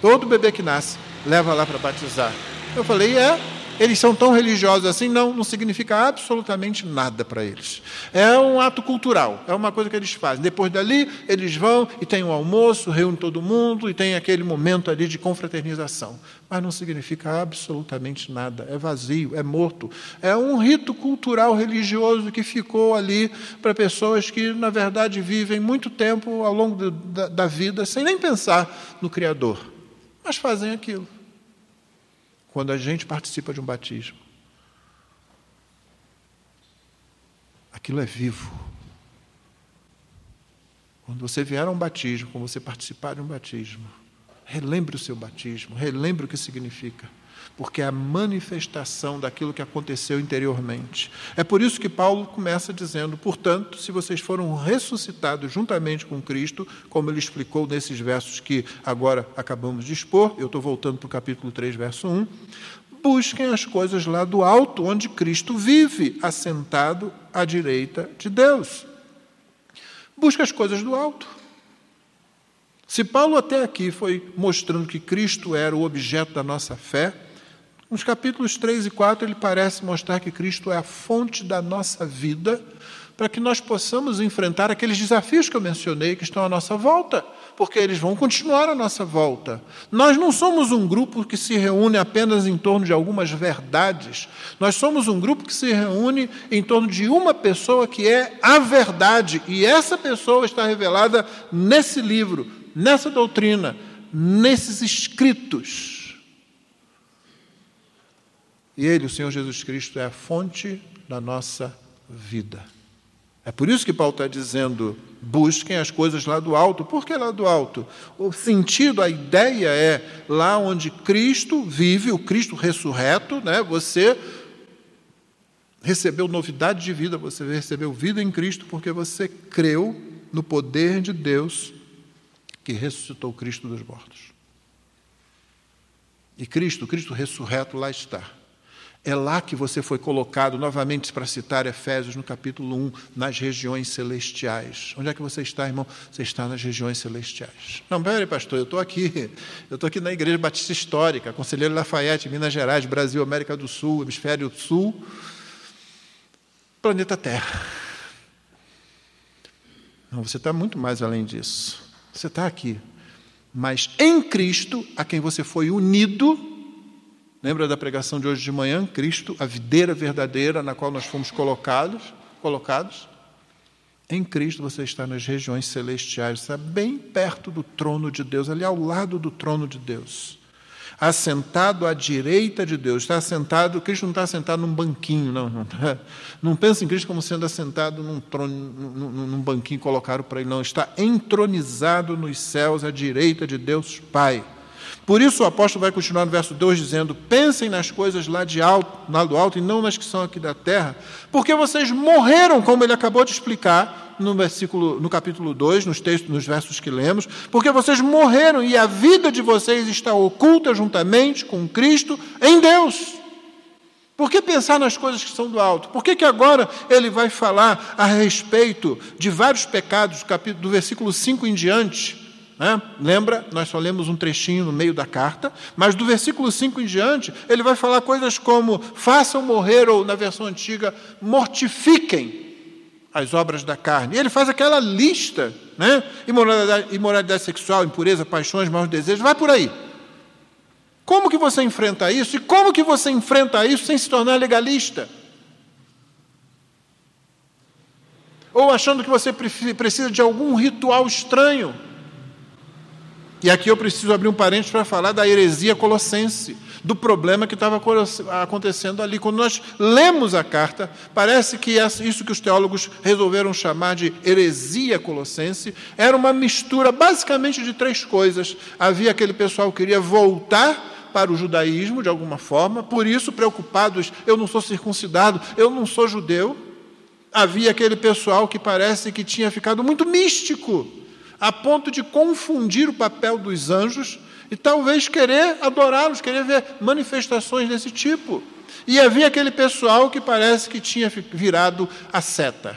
Todo bebê que nasce leva lá para batizar. Eu falei, é, eles são tão religiosos assim? Não, não significa absolutamente nada para eles. É um ato cultural, é uma coisa que eles fazem. Depois dali, eles vão e tem um almoço, reúne todo mundo e tem aquele momento ali de confraternização. Mas não significa absolutamente nada, é vazio, é morto. É um rito cultural religioso que ficou ali para pessoas que, na verdade, vivem muito tempo ao longo da, da vida sem nem pensar no Criador mas fazem aquilo. Quando a gente participa de um batismo, aquilo é vivo. Quando você vier a um batismo, quando você participar de um batismo, relembre o seu batismo, relembre o que significa. Porque é a manifestação daquilo que aconteceu interiormente. É por isso que Paulo começa dizendo: portanto, se vocês foram ressuscitados juntamente com Cristo, como ele explicou nesses versos que agora acabamos de expor, eu estou voltando para o capítulo 3, verso 1. Busquem as coisas lá do alto, onde Cristo vive, assentado à direita de Deus. Busque as coisas do alto. Se Paulo até aqui foi mostrando que Cristo era o objeto da nossa fé, nos capítulos 3 e 4 ele parece mostrar que Cristo é a fonte da nossa vida, para que nós possamos enfrentar aqueles desafios que eu mencionei que estão à nossa volta, porque eles vão continuar à nossa volta. Nós não somos um grupo que se reúne apenas em torno de algumas verdades, nós somos um grupo que se reúne em torno de uma pessoa que é a verdade, e essa pessoa está revelada nesse livro, nessa doutrina, nesses escritos. E Ele, o Senhor Jesus Cristo, é a fonte da nossa vida. É por isso que Paulo está dizendo: busquem as coisas lá do alto. Por que lá do alto? O sentido, a ideia é lá onde Cristo vive, o Cristo ressurreto, né? você recebeu novidade de vida, você recebeu vida em Cristo porque você creu no poder de Deus que ressuscitou Cristo dos mortos. E Cristo, Cristo ressurreto, lá está. É lá que você foi colocado, novamente para citar Efésios no capítulo 1, nas regiões celestiais. Onde é que você está, irmão? Você está nas regiões celestiais. Não, peraí, pastor, eu estou aqui. Eu estou aqui na Igreja Batista Histórica, Conselheiro Lafayette, Minas Gerais, Brasil, América do Sul, Hemisfério Sul, planeta Terra. Não, você está muito mais além disso. Você está aqui. Mas em Cristo, a quem você foi unido, Lembra da pregação de hoje de manhã? Cristo, a videira verdadeira na qual nós fomos colocados, colocados. Em Cristo você está nas regiões celestiais, está bem perto do trono de Deus, ali ao lado do trono de Deus. Assentado à direita de Deus. Está assentado, Cristo não está assentado num banquinho, não. Não, tá, não pensa em Cristo como sendo assentado num, trono, num, num banquinho colocado para ele, não. Está entronizado nos céus à direita de Deus Pai. Por isso o apóstolo vai continuar no verso 2 dizendo: Pensem nas coisas lá de alto, lá do alto e não nas que são aqui da terra, porque vocês morreram, como ele acabou de explicar no versículo no capítulo 2, nos textos, nos versos que lemos, porque vocês morreram e a vida de vocês está oculta juntamente com Cristo em Deus. Por que pensar nas coisas que são do alto? Por que, que agora ele vai falar a respeito de vários pecados, do versículo 5 em diante? Né? Lembra, nós só lemos um trechinho no meio da carta, mas do versículo 5 em diante, ele vai falar coisas como: façam morrer, ou na versão antiga, mortifiquem as obras da carne. E ele faz aquela lista: né? imoralidade, imoralidade sexual, impureza, paixões, maus desejos, vai por aí. Como que você enfrenta isso? E como que você enfrenta isso sem se tornar legalista? Ou achando que você precisa de algum ritual estranho e aqui eu preciso abrir um parênteses para falar da heresia colossense, do problema que estava acontecendo ali. Quando nós lemos a carta, parece que isso que os teólogos resolveram chamar de heresia colossense era uma mistura basicamente de três coisas. Havia aquele pessoal que queria voltar para o judaísmo de alguma forma, por isso preocupados, eu não sou circuncidado, eu não sou judeu. Havia aquele pessoal que parece que tinha ficado muito místico a ponto de confundir o papel dos anjos e talvez querer adorá-los, querer ver manifestações desse tipo. E havia aquele pessoal que parece que tinha virado a seta.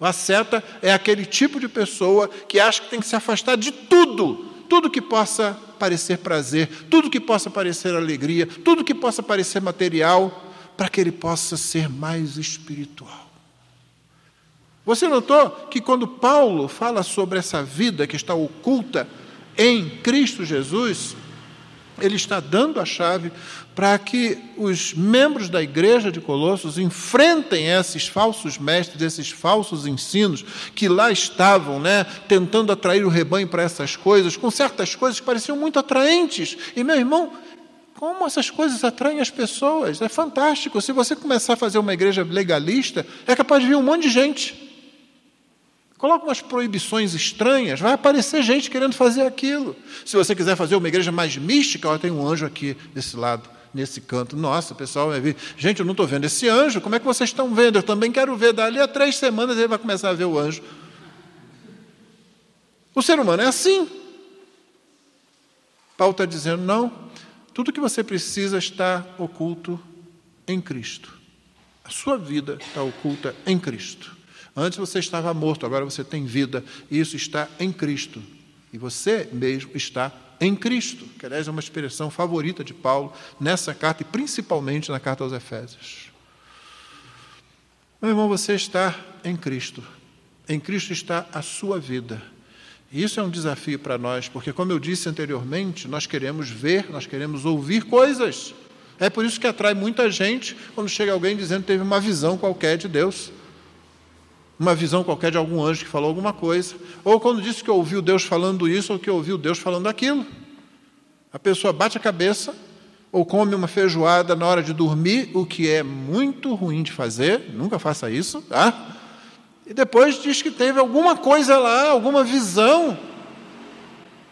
A seta é aquele tipo de pessoa que acha que tem que se afastar de tudo, tudo que possa parecer prazer, tudo que possa parecer alegria, tudo que possa parecer material, para que ele possa ser mais espiritual. Você notou que quando Paulo fala sobre essa vida que está oculta em Cristo Jesus, ele está dando a chave para que os membros da igreja de Colossos enfrentem esses falsos mestres, esses falsos ensinos que lá estavam, né, tentando atrair o rebanho para essas coisas, com certas coisas que pareciam muito atraentes. E meu irmão, como essas coisas atraem as pessoas? É fantástico. Se você começar a fazer uma igreja legalista, é capaz de vir um monte de gente. Coloca umas proibições estranhas, vai aparecer gente querendo fazer aquilo. Se você quiser fazer uma igreja mais mística, tem um anjo aqui desse lado. nesse canto. Nossa, pessoal vai vir. Gente, eu não estou vendo esse anjo. Como é que vocês estão vendo? Eu também quero ver. Dali a três semanas ele vai começar a ver o anjo. O ser humano é assim. Paulo está dizendo: não, tudo que você precisa está oculto em Cristo. A sua vida está oculta em Cristo. Antes você estava morto, agora você tem vida, e isso está em Cristo. E você mesmo está em Cristo, que aliás é uma expressão favorita de Paulo nessa carta e principalmente na carta aos Efésios. Meu irmão, você está em Cristo. Em Cristo está a sua vida. E isso é um desafio para nós, porque, como eu disse anteriormente, nós queremos ver, nós queremos ouvir coisas. É por isso que atrai muita gente quando chega alguém dizendo que teve uma visão qualquer de Deus uma visão qualquer de algum anjo que falou alguma coisa, ou quando disse que ouviu Deus falando isso ou que ouviu Deus falando aquilo. A pessoa bate a cabeça ou come uma feijoada na hora de dormir, o que é muito ruim de fazer, nunca faça isso, tá? E depois diz que teve alguma coisa lá, alguma visão.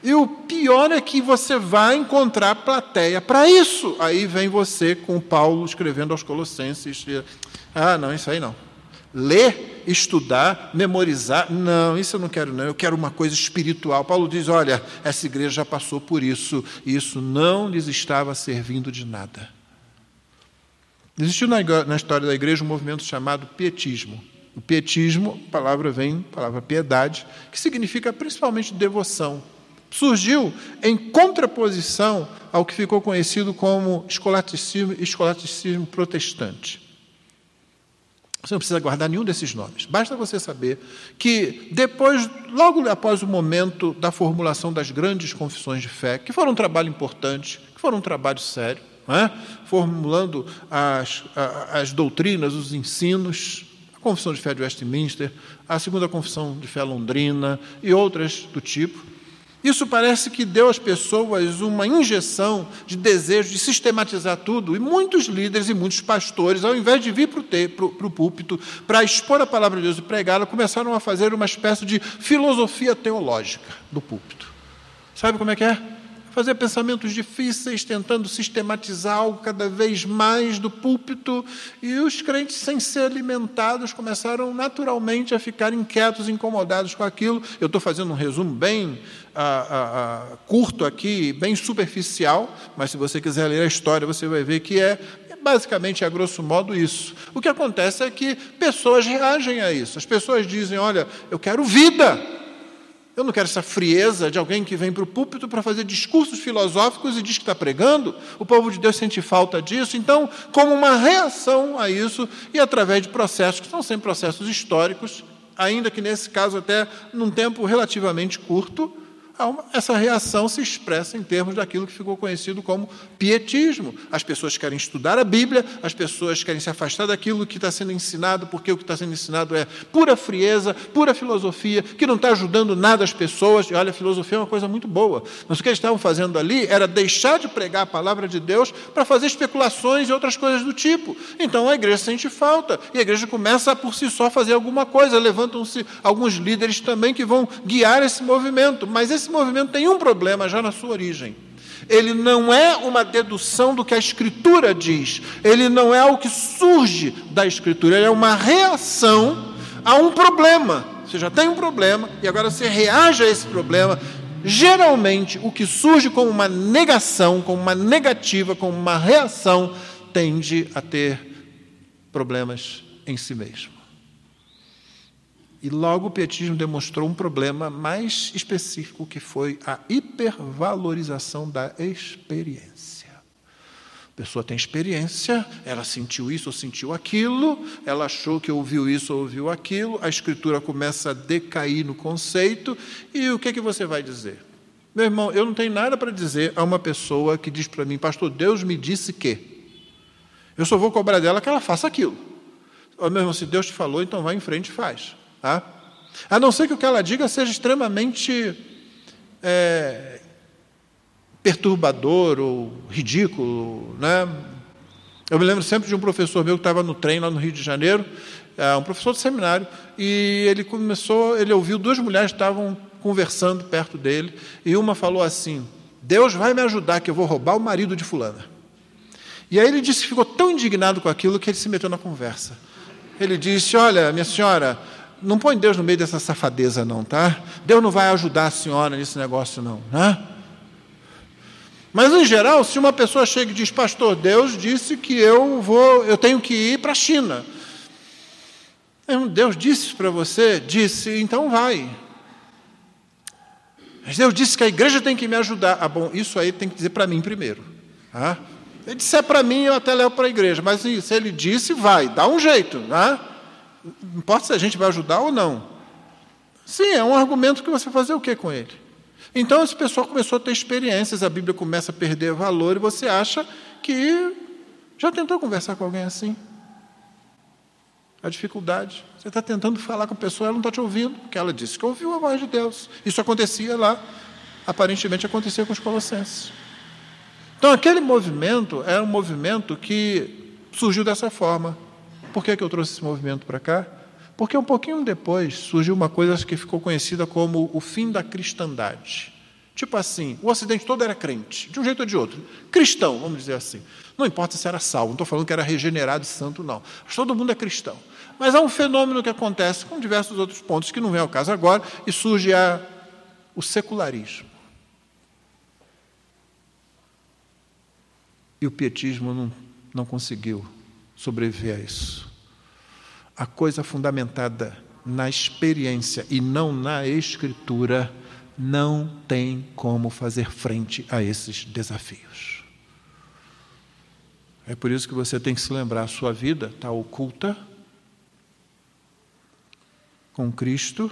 E o pior é que você vai encontrar plateia para isso. Aí vem você com Paulo escrevendo aos Colossenses. Ah, não, isso aí não ler, estudar, memorizar. Não, isso eu não quero, não. Eu quero uma coisa espiritual. Paulo diz: olha, essa igreja já passou por isso, e isso não lhes estava servindo de nada. Existiu na, história da igreja um movimento chamado pietismo. O pietismo, a palavra vem, a palavra piedade, que significa principalmente devoção. Surgiu em contraposição ao que ficou conhecido como escolasticismo, escolasticismo protestante. Você não precisa guardar nenhum desses nomes. Basta você saber que depois, logo após o momento da formulação das grandes confissões de fé, que foram um trabalho importante, que foram um trabalho sério, é? formulando as, as doutrinas, os ensinos, a Confissão de Fé de Westminster, a Segunda Confissão de Fé Londrina e outras do tipo, isso parece que deu às pessoas uma injeção de desejo de sistematizar tudo, e muitos líderes e muitos pastores, ao invés de vir para o púlpito para expor a palavra de Deus e pregá-la, começaram a fazer uma espécie de filosofia teológica do púlpito. Sabe como é que é? Fazer pensamentos difíceis, tentando sistematizar algo cada vez mais do púlpito, e os crentes, sem ser alimentados, começaram naturalmente a ficar inquietos, incomodados com aquilo. Eu estou fazendo um resumo bem ah, ah, ah, curto aqui, bem superficial, mas se você quiser ler a história, você vai ver que é basicamente, a grosso modo, isso. O que acontece é que pessoas reagem a isso. As pessoas dizem: Olha, eu quero vida. Eu não quero essa frieza de alguém que vem para o púlpito para fazer discursos filosóficos e diz que está pregando. O povo de Deus sente falta disso. Então, como uma reação a isso, e através de processos que são sempre processos históricos, ainda que nesse caso até num tempo relativamente curto, essa reação se expressa em termos daquilo que ficou conhecido como pietismo. As pessoas querem estudar a Bíblia, as pessoas querem se afastar daquilo que está sendo ensinado, porque o que está sendo ensinado é pura frieza, pura filosofia, que não está ajudando nada as pessoas. E olha, a filosofia é uma coisa muito boa. Mas o que eles estavam fazendo ali era deixar de pregar a palavra de Deus para fazer especulações e outras coisas do tipo. Então a igreja sente falta, e a igreja começa a por si só fazer alguma coisa. Levantam-se alguns líderes também que vão guiar esse movimento, mas esse esse movimento tem um problema já na sua origem. Ele não é uma dedução do que a Escritura diz, ele não é o que surge da Escritura, ele é uma reação a um problema. Você já tem um problema e agora você reage a esse problema. Geralmente, o que surge como uma negação, como uma negativa, como uma reação, tende a ter problemas em si mesmo. E logo o petismo demonstrou um problema mais específico, que foi a hipervalorização da experiência. A pessoa tem experiência, ela sentiu isso ou sentiu aquilo, ela achou que ouviu isso ou ouviu aquilo, a escritura começa a decair no conceito, e o que, é que você vai dizer? Meu irmão, eu não tenho nada para dizer a uma pessoa que diz para mim, pastor, Deus me disse que. Eu só vou cobrar dela que ela faça aquilo. meu irmão, se Deus te falou, então vai em frente e faz. Tá? A não ser que o que ela diga seja extremamente é, perturbador ou ridículo. Né? Eu me lembro sempre de um professor meu que estava no trem lá no Rio de Janeiro, é, um professor de seminário, e ele começou, ele ouviu duas mulheres que estavam conversando perto dele, e uma falou assim: Deus vai me ajudar que eu vou roubar o marido de fulana. E aí ele disse que ficou tão indignado com aquilo que ele se meteu na conversa. Ele disse: Olha, minha senhora, não põe Deus no meio dessa safadeza, não, tá? Deus não vai ajudar a senhora nesse negócio, não, né? Mas em geral, se uma pessoa chega e diz, pastor, Deus disse que eu vou, eu tenho que ir para a China. Deus disse para você? Disse, então vai. Mas Deus disse que a igreja tem que me ajudar. Ah, bom, isso aí tem que dizer para mim primeiro. Ah? Ele disser para mim, eu até levo para a igreja. Mas se ele disse, vai, dá um jeito. Ah? Não importa se a gente vai ajudar ou não. Sim, é um argumento que você fazer o que com ele? Então esse pessoal começou a ter experiências, a Bíblia começa a perder valor e você acha que já tentou conversar com alguém assim? A dificuldade. Você está tentando falar com a pessoa, ela não está te ouvindo, porque ela disse que ouviu a voz de Deus. Isso acontecia lá, aparentemente acontecia com os colossenses. Então aquele movimento era um movimento que surgiu dessa forma. Por que, que eu trouxe esse movimento para cá? Porque um pouquinho depois surgiu uma coisa que ficou conhecida como o fim da cristandade. Tipo assim, o Ocidente todo era crente, de um jeito ou de outro. Cristão, vamos dizer assim. Não importa se era salvo, não estou falando que era regenerado e santo, não. Mas todo mundo é cristão. Mas há um fenômeno que acontece com diversos outros pontos que não vem ao caso agora, e surge a, o secularismo. E o pietismo não, não conseguiu sobreviver a isso. A coisa fundamentada na experiência e não na escritura não tem como fazer frente a esses desafios. É por isso que você tem que se lembrar: a sua vida está oculta com Cristo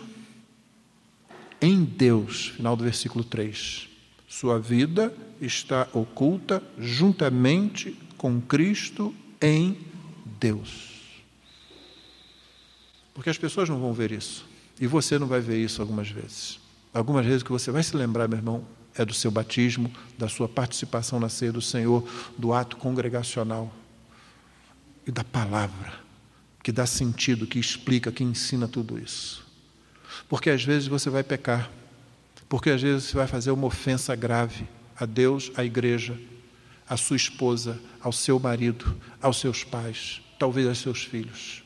em Deus. Final do versículo 3. Sua vida está oculta juntamente com Cristo em Deus. Porque as pessoas não vão ver isso. E você não vai ver isso algumas vezes. Algumas vezes que você vai se lembrar, meu irmão, é do seu batismo, da sua participação na ceia do Senhor, do ato congregacional e da palavra, que dá sentido, que explica, que ensina tudo isso. Porque às vezes você vai pecar, porque às vezes você vai fazer uma ofensa grave a Deus, à igreja, à sua esposa, ao seu marido, aos seus pais, talvez aos seus filhos.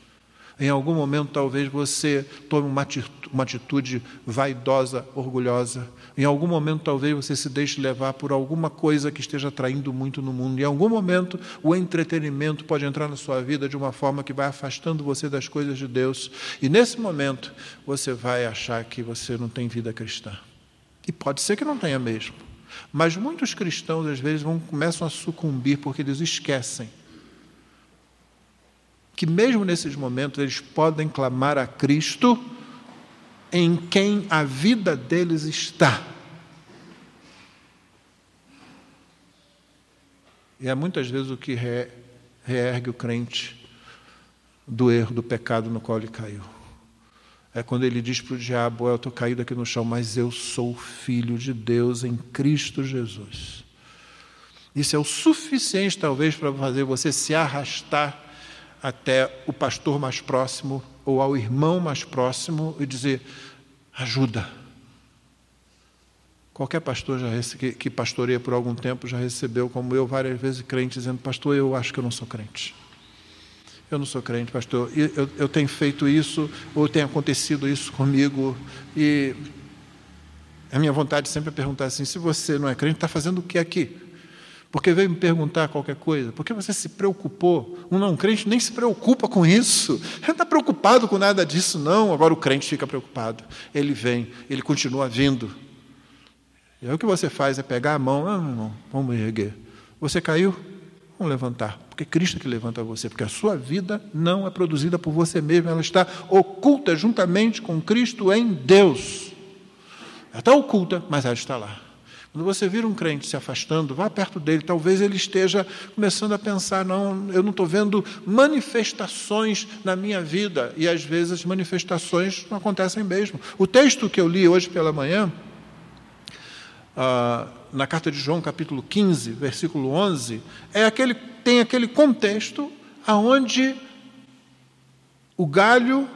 Em algum momento, talvez você tome uma atitude vaidosa, orgulhosa. Em algum momento, talvez você se deixe levar por alguma coisa que esteja atraindo muito no mundo. Em algum momento, o entretenimento pode entrar na sua vida de uma forma que vai afastando você das coisas de Deus. E nesse momento, você vai achar que você não tem vida cristã. E pode ser que não tenha mesmo. Mas muitos cristãos, às vezes, vão, começam a sucumbir porque eles esquecem que, mesmo nesses momentos, eles podem clamar a Cristo em quem a vida deles está. E é muitas vezes o que reergue o crente do erro, do pecado no qual ele caiu. É quando ele diz para o diabo: Eu estou caído aqui no chão, mas eu sou filho de Deus em Cristo Jesus. Isso é o suficiente, talvez, para fazer você se arrastar até o pastor mais próximo ou ao irmão mais próximo e dizer: ajuda. Qualquer pastor já que, que pastoreia por algum tempo já recebeu, como eu, várias vezes crente dizendo: Pastor, eu acho que eu não sou crente. Eu não sou crente, pastor. Eu, eu tenho feito isso, ou tem acontecido isso comigo, e a minha vontade sempre é perguntar assim: se você não é crente, está fazendo o que aqui? Porque veio me perguntar qualquer coisa. Por que você se preocupou? Um não crente nem se preocupa com isso. Ele não está preocupado com nada disso, não. Agora o crente fica preocupado. Ele vem, ele continua vindo. E aí o que você faz é pegar a mão, ah, irmão, vamos erguer. Você caiu? Vamos levantar. Porque é Cristo que levanta você. Porque a sua vida não é produzida por você mesmo, ela está oculta juntamente com Cristo em Deus. Ela está oculta, mas ela está lá. Quando você vira um crente se afastando, vá perto dele, talvez ele esteja começando a pensar: não, eu não estou vendo manifestações na minha vida, e às vezes as manifestações não acontecem mesmo. O texto que eu li hoje pela manhã, ah, na carta de João, capítulo 15, versículo 11, é aquele, tem aquele contexto aonde o galho,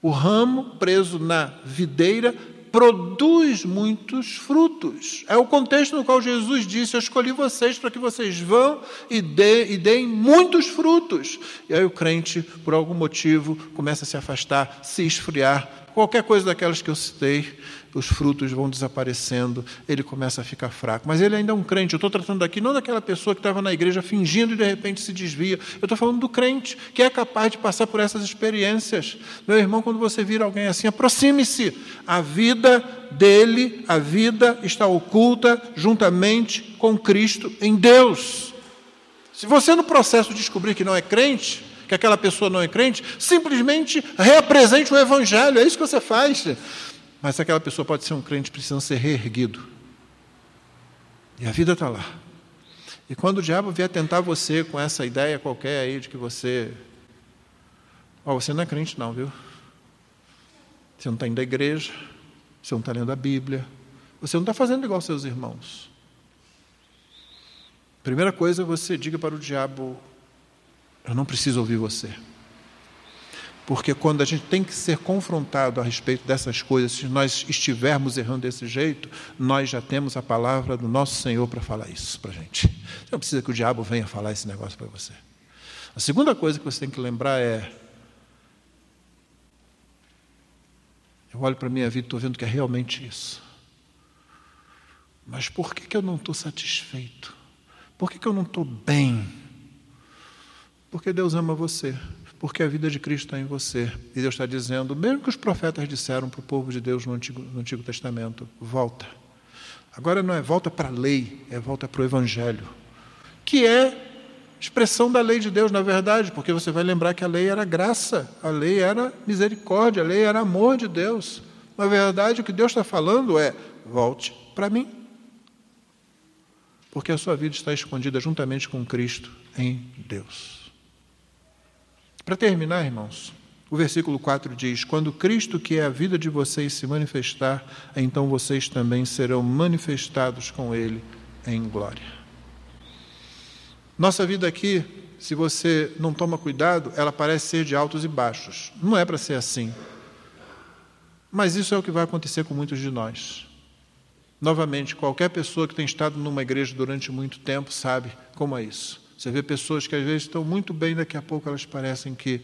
o ramo preso na videira, produz muitos frutos. É o contexto no qual Jesus disse: Eu escolhi vocês para que vocês vão e, dê, e deem muitos frutos. E aí o crente, por algum motivo, começa a se afastar, se esfriar, qualquer coisa daquelas que eu citei, os frutos vão desaparecendo, ele começa a ficar fraco. Mas ele ainda é um crente. Eu estou tratando aqui não daquela pessoa que estava na igreja fingindo e de repente se desvia. Eu estou falando do crente, que é capaz de passar por essas experiências. Meu irmão, quando você vira alguém assim, aproxime-se. A vida dele, a vida está oculta juntamente com Cristo em Deus. Se você no processo descobrir que não é crente, que aquela pessoa não é crente, simplesmente reapresente o Evangelho, é isso que você faz. Mas aquela pessoa pode ser um crente precisando ser reerguido. E a vida está lá. E quando o diabo vier tentar você com essa ideia qualquer aí de que você. Ó, oh, você não é crente, não, viu? Você não está indo à igreja, você não está lendo a Bíblia, você não está fazendo igual seus irmãos. Primeira coisa, você diga para o diabo: Eu não preciso ouvir você. Porque quando a gente tem que ser confrontado a respeito dessas coisas, se nós estivermos errando desse jeito, nós já temos a palavra do nosso Senhor para falar isso para a gente. Você não precisa que o diabo venha falar esse negócio para você. A segunda coisa que você tem que lembrar é: eu olho para a minha vida e estou vendo que é realmente isso. Mas por que, que eu não estou satisfeito? Por que, que eu não estou bem? Porque Deus ama você porque a vida de Cristo está em você. E Deus está dizendo, mesmo que os profetas disseram para o povo de Deus no Antigo, no Antigo Testamento, volta. Agora não é volta para a lei, é volta para o Evangelho, que é expressão da lei de Deus, na verdade, porque você vai lembrar que a lei era graça, a lei era misericórdia, a lei era amor de Deus. Na verdade, o que Deus está falando é: volte para mim. Porque a sua vida está escondida juntamente com Cristo em Deus. Para terminar, irmãos, o versículo 4 diz: Quando Cristo, que é a vida de vocês, se manifestar, então vocês também serão manifestados com Ele em glória. Nossa vida aqui, se você não toma cuidado, ela parece ser de altos e baixos. Não é para ser assim. Mas isso é o que vai acontecer com muitos de nós. Novamente, qualquer pessoa que tem estado numa igreja durante muito tempo sabe como é isso. Você vê pessoas que às vezes estão muito bem, daqui a pouco elas parecem que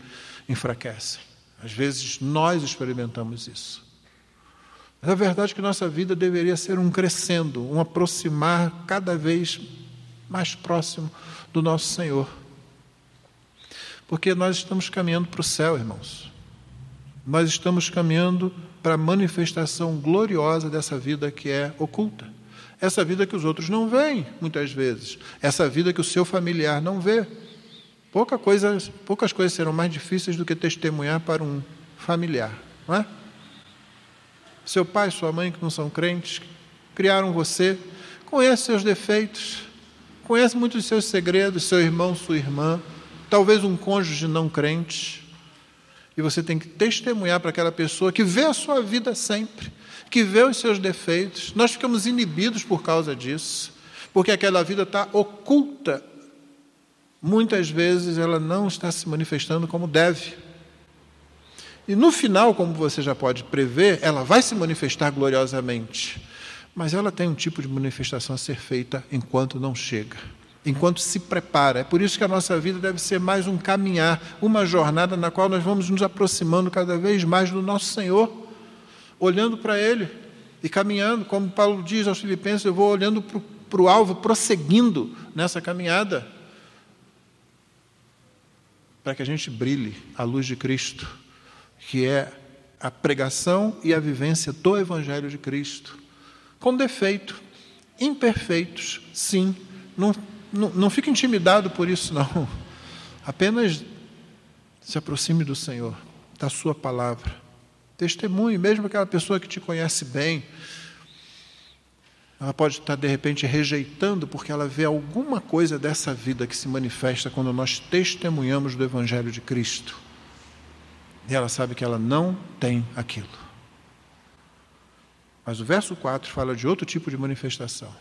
enfraquecem. Às vezes nós experimentamos isso. Mas a verdade é que nossa vida deveria ser um crescendo, um aproximar cada vez mais próximo do nosso Senhor. Porque nós estamos caminhando para o céu, irmãos. Nós estamos caminhando para a manifestação gloriosa dessa vida que é oculta. Essa vida que os outros não veem, muitas vezes. Essa vida que o seu familiar não vê. Pouca coisa, poucas coisas serão mais difíceis do que testemunhar para um familiar, não é? Seu pai, sua mãe, que não são crentes, criaram você, conhece seus defeitos, conhece muitos dos seus segredos, seu irmão, sua irmã, talvez um cônjuge não crente. E você tem que testemunhar para aquela pessoa que vê a sua vida sempre, que vê os seus defeitos. Nós ficamos inibidos por causa disso, porque aquela vida está oculta. Muitas vezes ela não está se manifestando como deve. E no final, como você já pode prever, ela vai se manifestar gloriosamente. Mas ela tem um tipo de manifestação a ser feita enquanto não chega, enquanto se prepara. É por isso que a nossa vida deve ser mais um caminhar, uma jornada na qual nós vamos nos aproximando cada vez mais do nosso Senhor olhando para Ele e caminhando, como Paulo diz aos Filipenses, eu vou olhando para o alvo, prosseguindo nessa caminhada, para que a gente brilhe a luz de Cristo, que é a pregação e a vivência do Evangelho de Cristo, com defeito, imperfeitos, sim, não, não, não fique intimidado por isso, não. Apenas se aproxime do Senhor, da Sua palavra Testemunhe, mesmo aquela pessoa que te conhece bem, ela pode estar de repente rejeitando porque ela vê alguma coisa dessa vida que se manifesta quando nós testemunhamos do Evangelho de Cristo. E ela sabe que ela não tem aquilo. Mas o verso 4 fala de outro tipo de manifestação.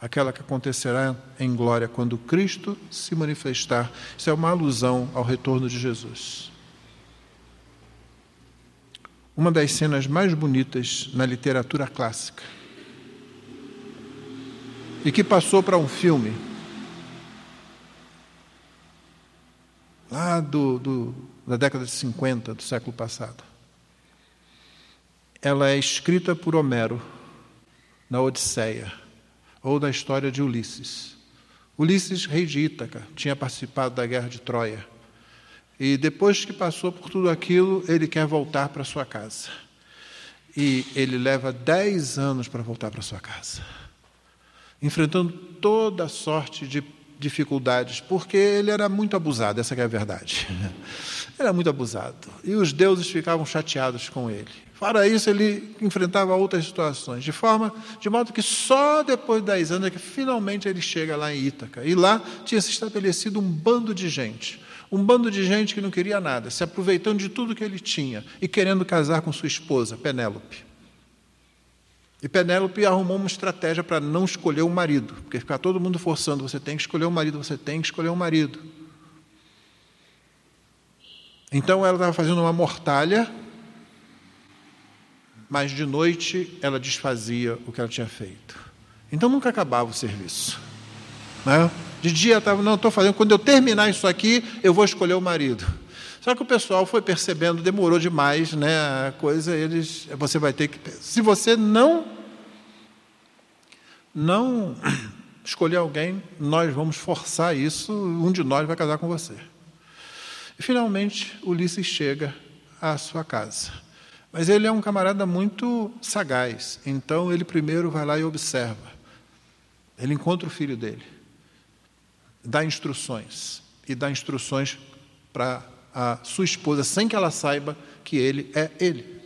Aquela que acontecerá em glória quando Cristo se manifestar. Isso é uma alusão ao retorno de Jesus. Uma das cenas mais bonitas na literatura clássica e que passou para um filme lá do, do, da década de 50 do século passado. Ela é escrita por Homero na Odisseia, ou da história de Ulisses. Ulisses, rei de Ítaca, tinha participado da guerra de Troia. E depois que passou por tudo aquilo, ele quer voltar para sua casa. E ele leva dez anos para voltar para sua casa, enfrentando toda sorte de dificuldades, porque ele era muito abusado, essa é a verdade. Era muito abusado. E os deuses ficavam chateados com ele. Para isso, ele enfrentava outras situações, de forma, de modo que só depois de anos é que finalmente ele chega lá em Ítaca. E lá tinha se estabelecido um bando de gente. Um bando de gente que não queria nada, se aproveitando de tudo que ele tinha e querendo casar com sua esposa, Penélope. E Penélope arrumou uma estratégia para não escolher o marido, porque ficar todo mundo forçando, você tem que escolher o marido, você tem que escolher o marido. Então ela estava fazendo uma mortalha, mas de noite ela desfazia o que ela tinha feito. Então nunca acabava o serviço. Né? De dia estava, não, estou fazendo, quando eu terminar isso aqui, eu vou escolher o marido. Só que o pessoal foi percebendo, demorou demais, né? A coisa, eles, você vai ter que, se você não não escolher alguém, nós vamos forçar isso, um de nós vai casar com você. E finalmente Ulisses chega à sua casa. Mas ele é um camarada muito sagaz, então ele primeiro vai lá e observa. Ele encontra o filho dele, dá instruções, e dá instruções para a sua esposa sem que ela saiba que ele é ele.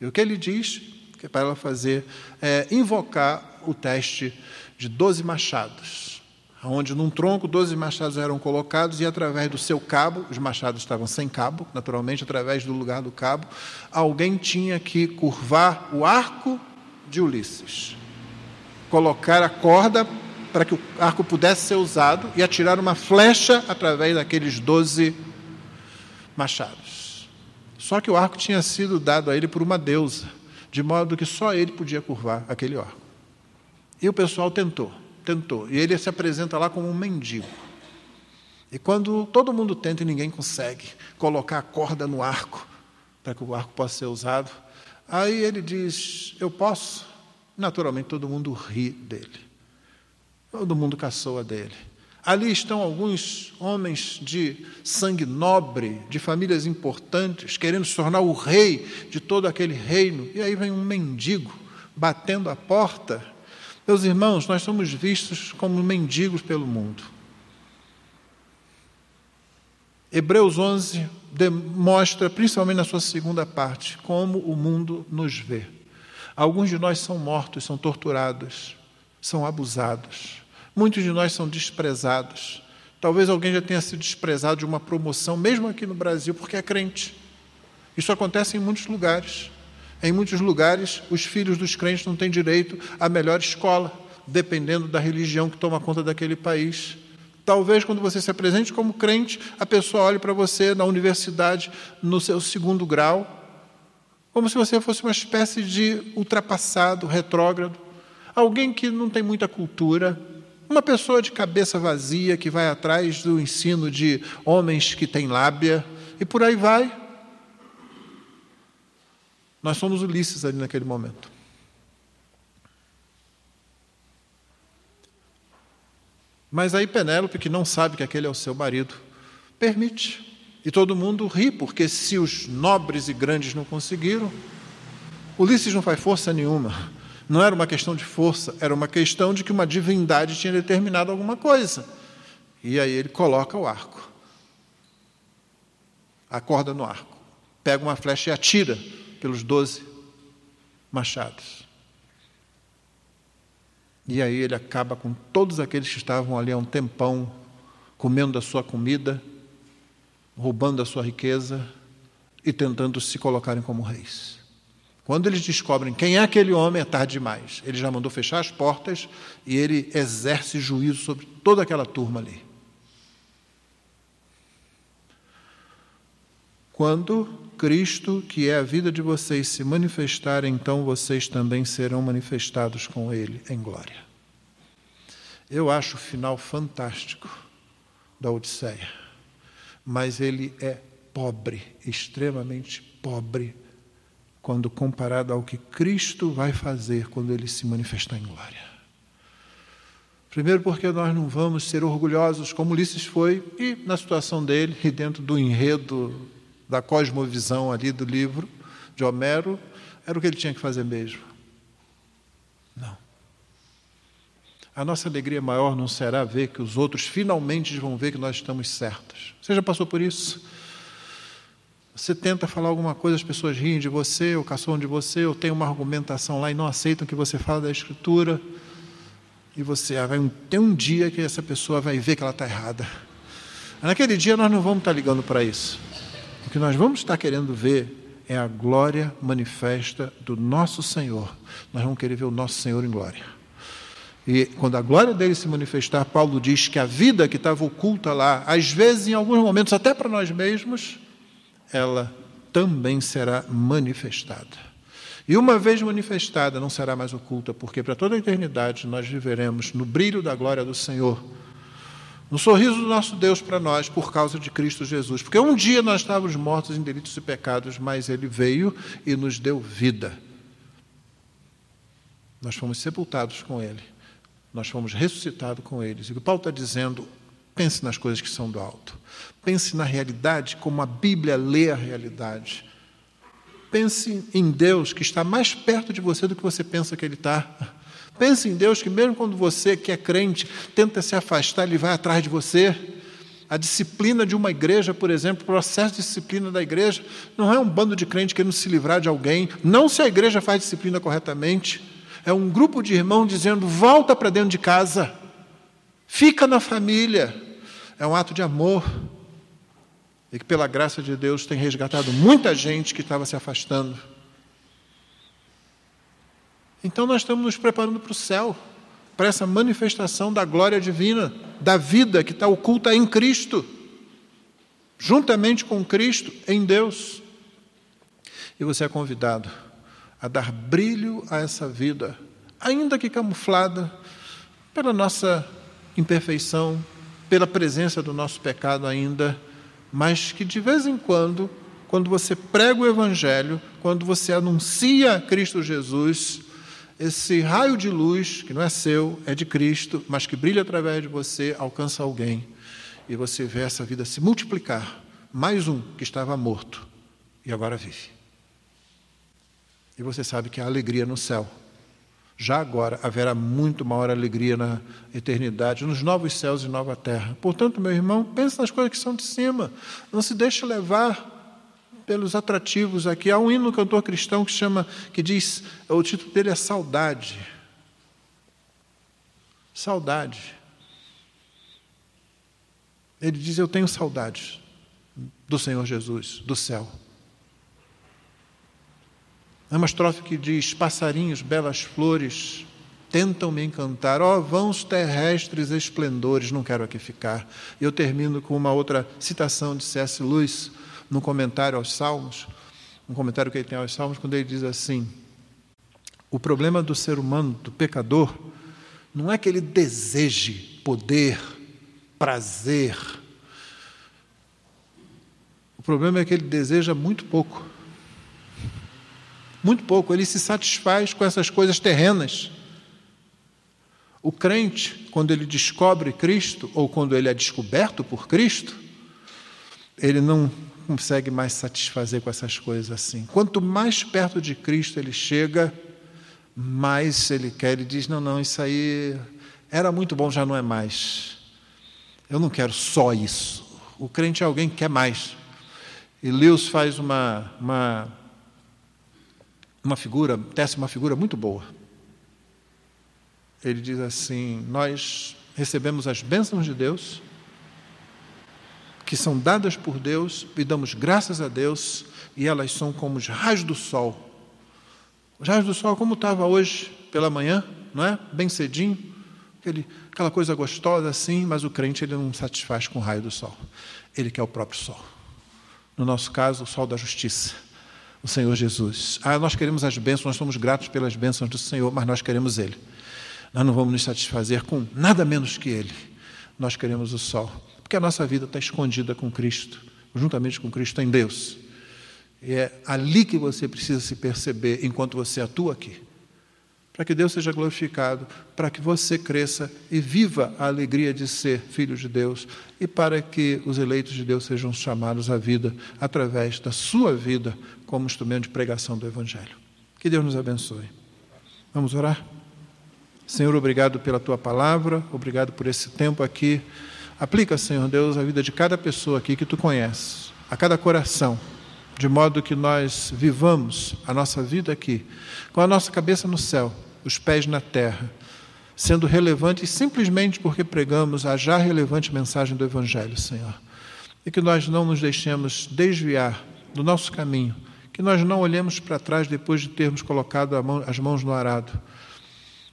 E o que ele diz que é para ela fazer é invocar o teste de doze machados, onde num tronco doze machados eram colocados e através do seu cabo, os machados estavam sem cabo, naturalmente, através do lugar do cabo, alguém tinha que curvar o arco de Ulisses, colocar a corda para que o arco pudesse ser usado e atirar uma flecha através daqueles doze machados. Só que o arco tinha sido dado a ele por uma deusa, de modo que só ele podia curvar aquele arco. E o pessoal tentou, tentou. E ele se apresenta lá como um mendigo. E quando todo mundo tenta e ninguém consegue colocar a corda no arco, para que o arco possa ser usado, aí ele diz: Eu posso. Naturalmente todo mundo ri dele. Todo mundo caçoa dele. Ali estão alguns homens de sangue nobre, de famílias importantes, querendo se tornar o rei de todo aquele reino. E aí vem um mendigo batendo a porta. Meus irmãos, nós somos vistos como mendigos pelo mundo. Hebreus 11 demonstra, principalmente na sua segunda parte, como o mundo nos vê. Alguns de nós são mortos, são torturados, são abusados Muitos de nós são desprezados. Talvez alguém já tenha sido desprezado de uma promoção, mesmo aqui no Brasil, porque é crente. Isso acontece em muitos lugares. Em muitos lugares, os filhos dos crentes não têm direito à melhor escola, dependendo da religião que toma conta daquele país. Talvez, quando você se apresente como crente, a pessoa olhe para você na universidade, no seu segundo grau, como se você fosse uma espécie de ultrapassado, retrógrado, alguém que não tem muita cultura, uma pessoa de cabeça vazia que vai atrás do ensino de homens que têm lábia e por aí vai. Nós somos Ulisses ali naquele momento. Mas aí Penélope, que não sabe que aquele é o seu marido, permite. E todo mundo ri, porque se os nobres e grandes não conseguiram, Ulisses não faz força nenhuma. Não era uma questão de força, era uma questão de que uma divindade tinha determinado alguma coisa. E aí ele coloca o arco, acorda no arco, pega uma flecha e atira pelos doze machados. E aí ele acaba com todos aqueles que estavam ali há um tempão, comendo da sua comida, roubando da sua riqueza e tentando se colocarem como reis. Quando eles descobrem quem é aquele homem, é tarde demais. Ele já mandou fechar as portas e ele exerce juízo sobre toda aquela turma ali. Quando Cristo, que é a vida de vocês, se manifestar, então vocês também serão manifestados com Ele em glória. Eu acho o final fantástico da Odisseia, mas ele é pobre, extremamente pobre, quando comparado ao que Cristo vai fazer quando ele se manifestar em glória. Primeiro, porque nós não vamos ser orgulhosos como Ulisses foi, e na situação dele, e dentro do enredo da cosmovisão ali do livro de Homero, era o que ele tinha que fazer mesmo. Não. A nossa alegria maior não será ver que os outros finalmente vão ver que nós estamos certos. Você já passou por isso? Você tenta falar alguma coisa, as pessoas riem de você, ou caçam de você, ou tem uma argumentação lá e não aceitam que você fala da Escritura. E você ah, vai ter um dia que essa pessoa vai ver que ela está errada. Naquele dia nós não vamos estar ligando para isso. O que nós vamos estar querendo ver é a glória manifesta do nosso Senhor. Nós vamos querer ver o nosso Senhor em glória. E quando a glória dele se manifestar, Paulo diz que a vida que estava oculta lá, às vezes, em alguns momentos, até para nós mesmos, ela também será manifestada. E uma vez manifestada, não será mais oculta, porque para toda a eternidade nós viveremos no brilho da glória do Senhor, no sorriso do nosso Deus para nós, por causa de Cristo Jesus. Porque um dia nós estávamos mortos em delitos e pecados, mas Ele veio e nos deu vida. Nós fomos sepultados com Ele, nós fomos ressuscitados com eles. E o Paulo está dizendo, pense nas coisas que são do alto. Pense na realidade como a Bíblia lê a realidade. Pense em Deus que está mais perto de você do que você pensa que Ele está. Pense em Deus que, mesmo quando você, que é crente, tenta se afastar, Ele vai atrás de você. A disciplina de uma igreja, por exemplo, o processo de disciplina da igreja, não é um bando de crentes querendo se livrar de alguém, não se a igreja faz disciplina corretamente. É um grupo de irmãos dizendo: volta para dentro de casa, fica na família. É um ato de amor e que, pela graça de Deus, tem resgatado muita gente que estava se afastando. Então, nós estamos nos preparando para o céu, para essa manifestação da glória divina, da vida que está oculta em Cristo, juntamente com Cristo, em Deus. E você é convidado a dar brilho a essa vida, ainda que camuflada pela nossa imperfeição, pela presença do nosso pecado ainda mas que de vez em quando, quando você prega o Evangelho, quando você anuncia Cristo Jesus, esse raio de luz, que não é seu, é de Cristo, mas que brilha através de você, alcança alguém. E você vê essa vida se multiplicar. Mais um que estava morto e agora vive. E você sabe que há alegria no céu já agora haverá muito maior alegria na eternidade, nos novos céus e nova terra. Portanto, meu irmão, pense nas coisas que são de cima. Não se deixe levar pelos atrativos aqui. Há um hino cantor cristão que chama, que diz, o título dele é Saudade. Saudade. Ele diz: Eu tenho saudades do Senhor Jesus, do céu. É uma estrofe que diz: Passarinhos, belas flores, tentam me encantar, ó oh, vãos terrestres esplendores, não quero aqui ficar. Eu termino com uma outra citação de C.S. Lewis, no comentário aos Salmos, um comentário que ele tem aos Salmos, quando ele diz assim: O problema do ser humano, do pecador, não é que ele deseje poder, prazer. O problema é que ele deseja muito pouco. Muito pouco, ele se satisfaz com essas coisas terrenas. O crente, quando ele descobre Cristo, ou quando ele é descoberto por Cristo, ele não consegue mais satisfazer com essas coisas assim. Quanto mais perto de Cristo ele chega, mais ele quer. Ele diz: Não, não, isso aí era muito bom, já não é mais. Eu não quero só isso. O crente é alguém que quer mais. E Lewis faz uma, uma uma figura, tece uma figura muito boa. Ele diz assim: Nós recebemos as bênçãos de Deus, que são dadas por Deus, e damos graças a Deus, e elas são como os raios do sol. Os raios do sol, como estava hoje pela manhã, não é? Bem cedinho, aquele, aquela coisa gostosa assim, mas o crente ele não satisfaz com o raio do sol. Ele quer o próprio sol. no nosso caso, o sol da justiça, o Senhor Jesus. Ah, nós queremos as bênçãos, nós somos gratos pelas bênçãos do Senhor, mas nós queremos Ele. Nós não vamos nos satisfazer com nada menos que Ele. Nós queremos o sol, porque a nossa vida está escondida com Cristo, juntamente com Cristo em Deus. E é ali que você precisa se perceber enquanto você atua aqui. Para que Deus seja glorificado, para que você cresça e viva a alegria de ser filho de Deus e para que os eleitos de Deus sejam chamados à vida através da sua vida como instrumento de pregação do Evangelho. Que Deus nos abençoe. Vamos orar? Senhor, obrigado pela tua palavra, obrigado por esse tempo aqui. Aplica, Senhor Deus, a vida de cada pessoa aqui que tu conheces, a cada coração de modo que nós vivamos a nossa vida aqui, com a nossa cabeça no céu, os pés na terra, sendo relevantes simplesmente porque pregamos a já relevante mensagem do Evangelho, Senhor. E que nós não nos deixemos desviar do nosso caminho, que nós não olhemos para trás depois de termos colocado as mãos no arado,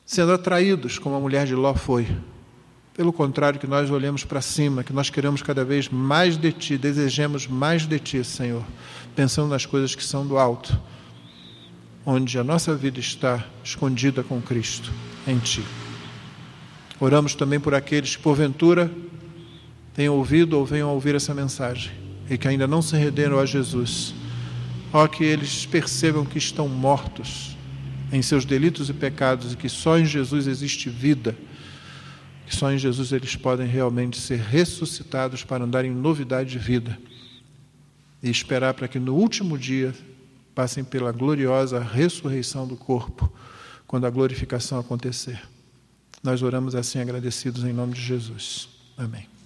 sendo atraídos como a mulher de Ló foi, pelo contrário, que nós olhemos para cima, que nós queremos cada vez mais de Ti, desejemos mais de Ti, Senhor, pensando nas coisas que são do alto, onde a nossa vida está escondida com Cristo, em Ti. Oramos também por aqueles que, porventura, tenham ouvido ou venham a ouvir essa mensagem e que ainda não se renderam a Jesus. Ó, que eles percebam que estão mortos em seus delitos e pecados e que só em Jesus existe vida que só em Jesus eles podem realmente ser ressuscitados para andar em novidade de vida e esperar para que no último dia passem pela gloriosa ressurreição do corpo, quando a glorificação acontecer. Nós oramos assim agradecidos em nome de Jesus. Amém.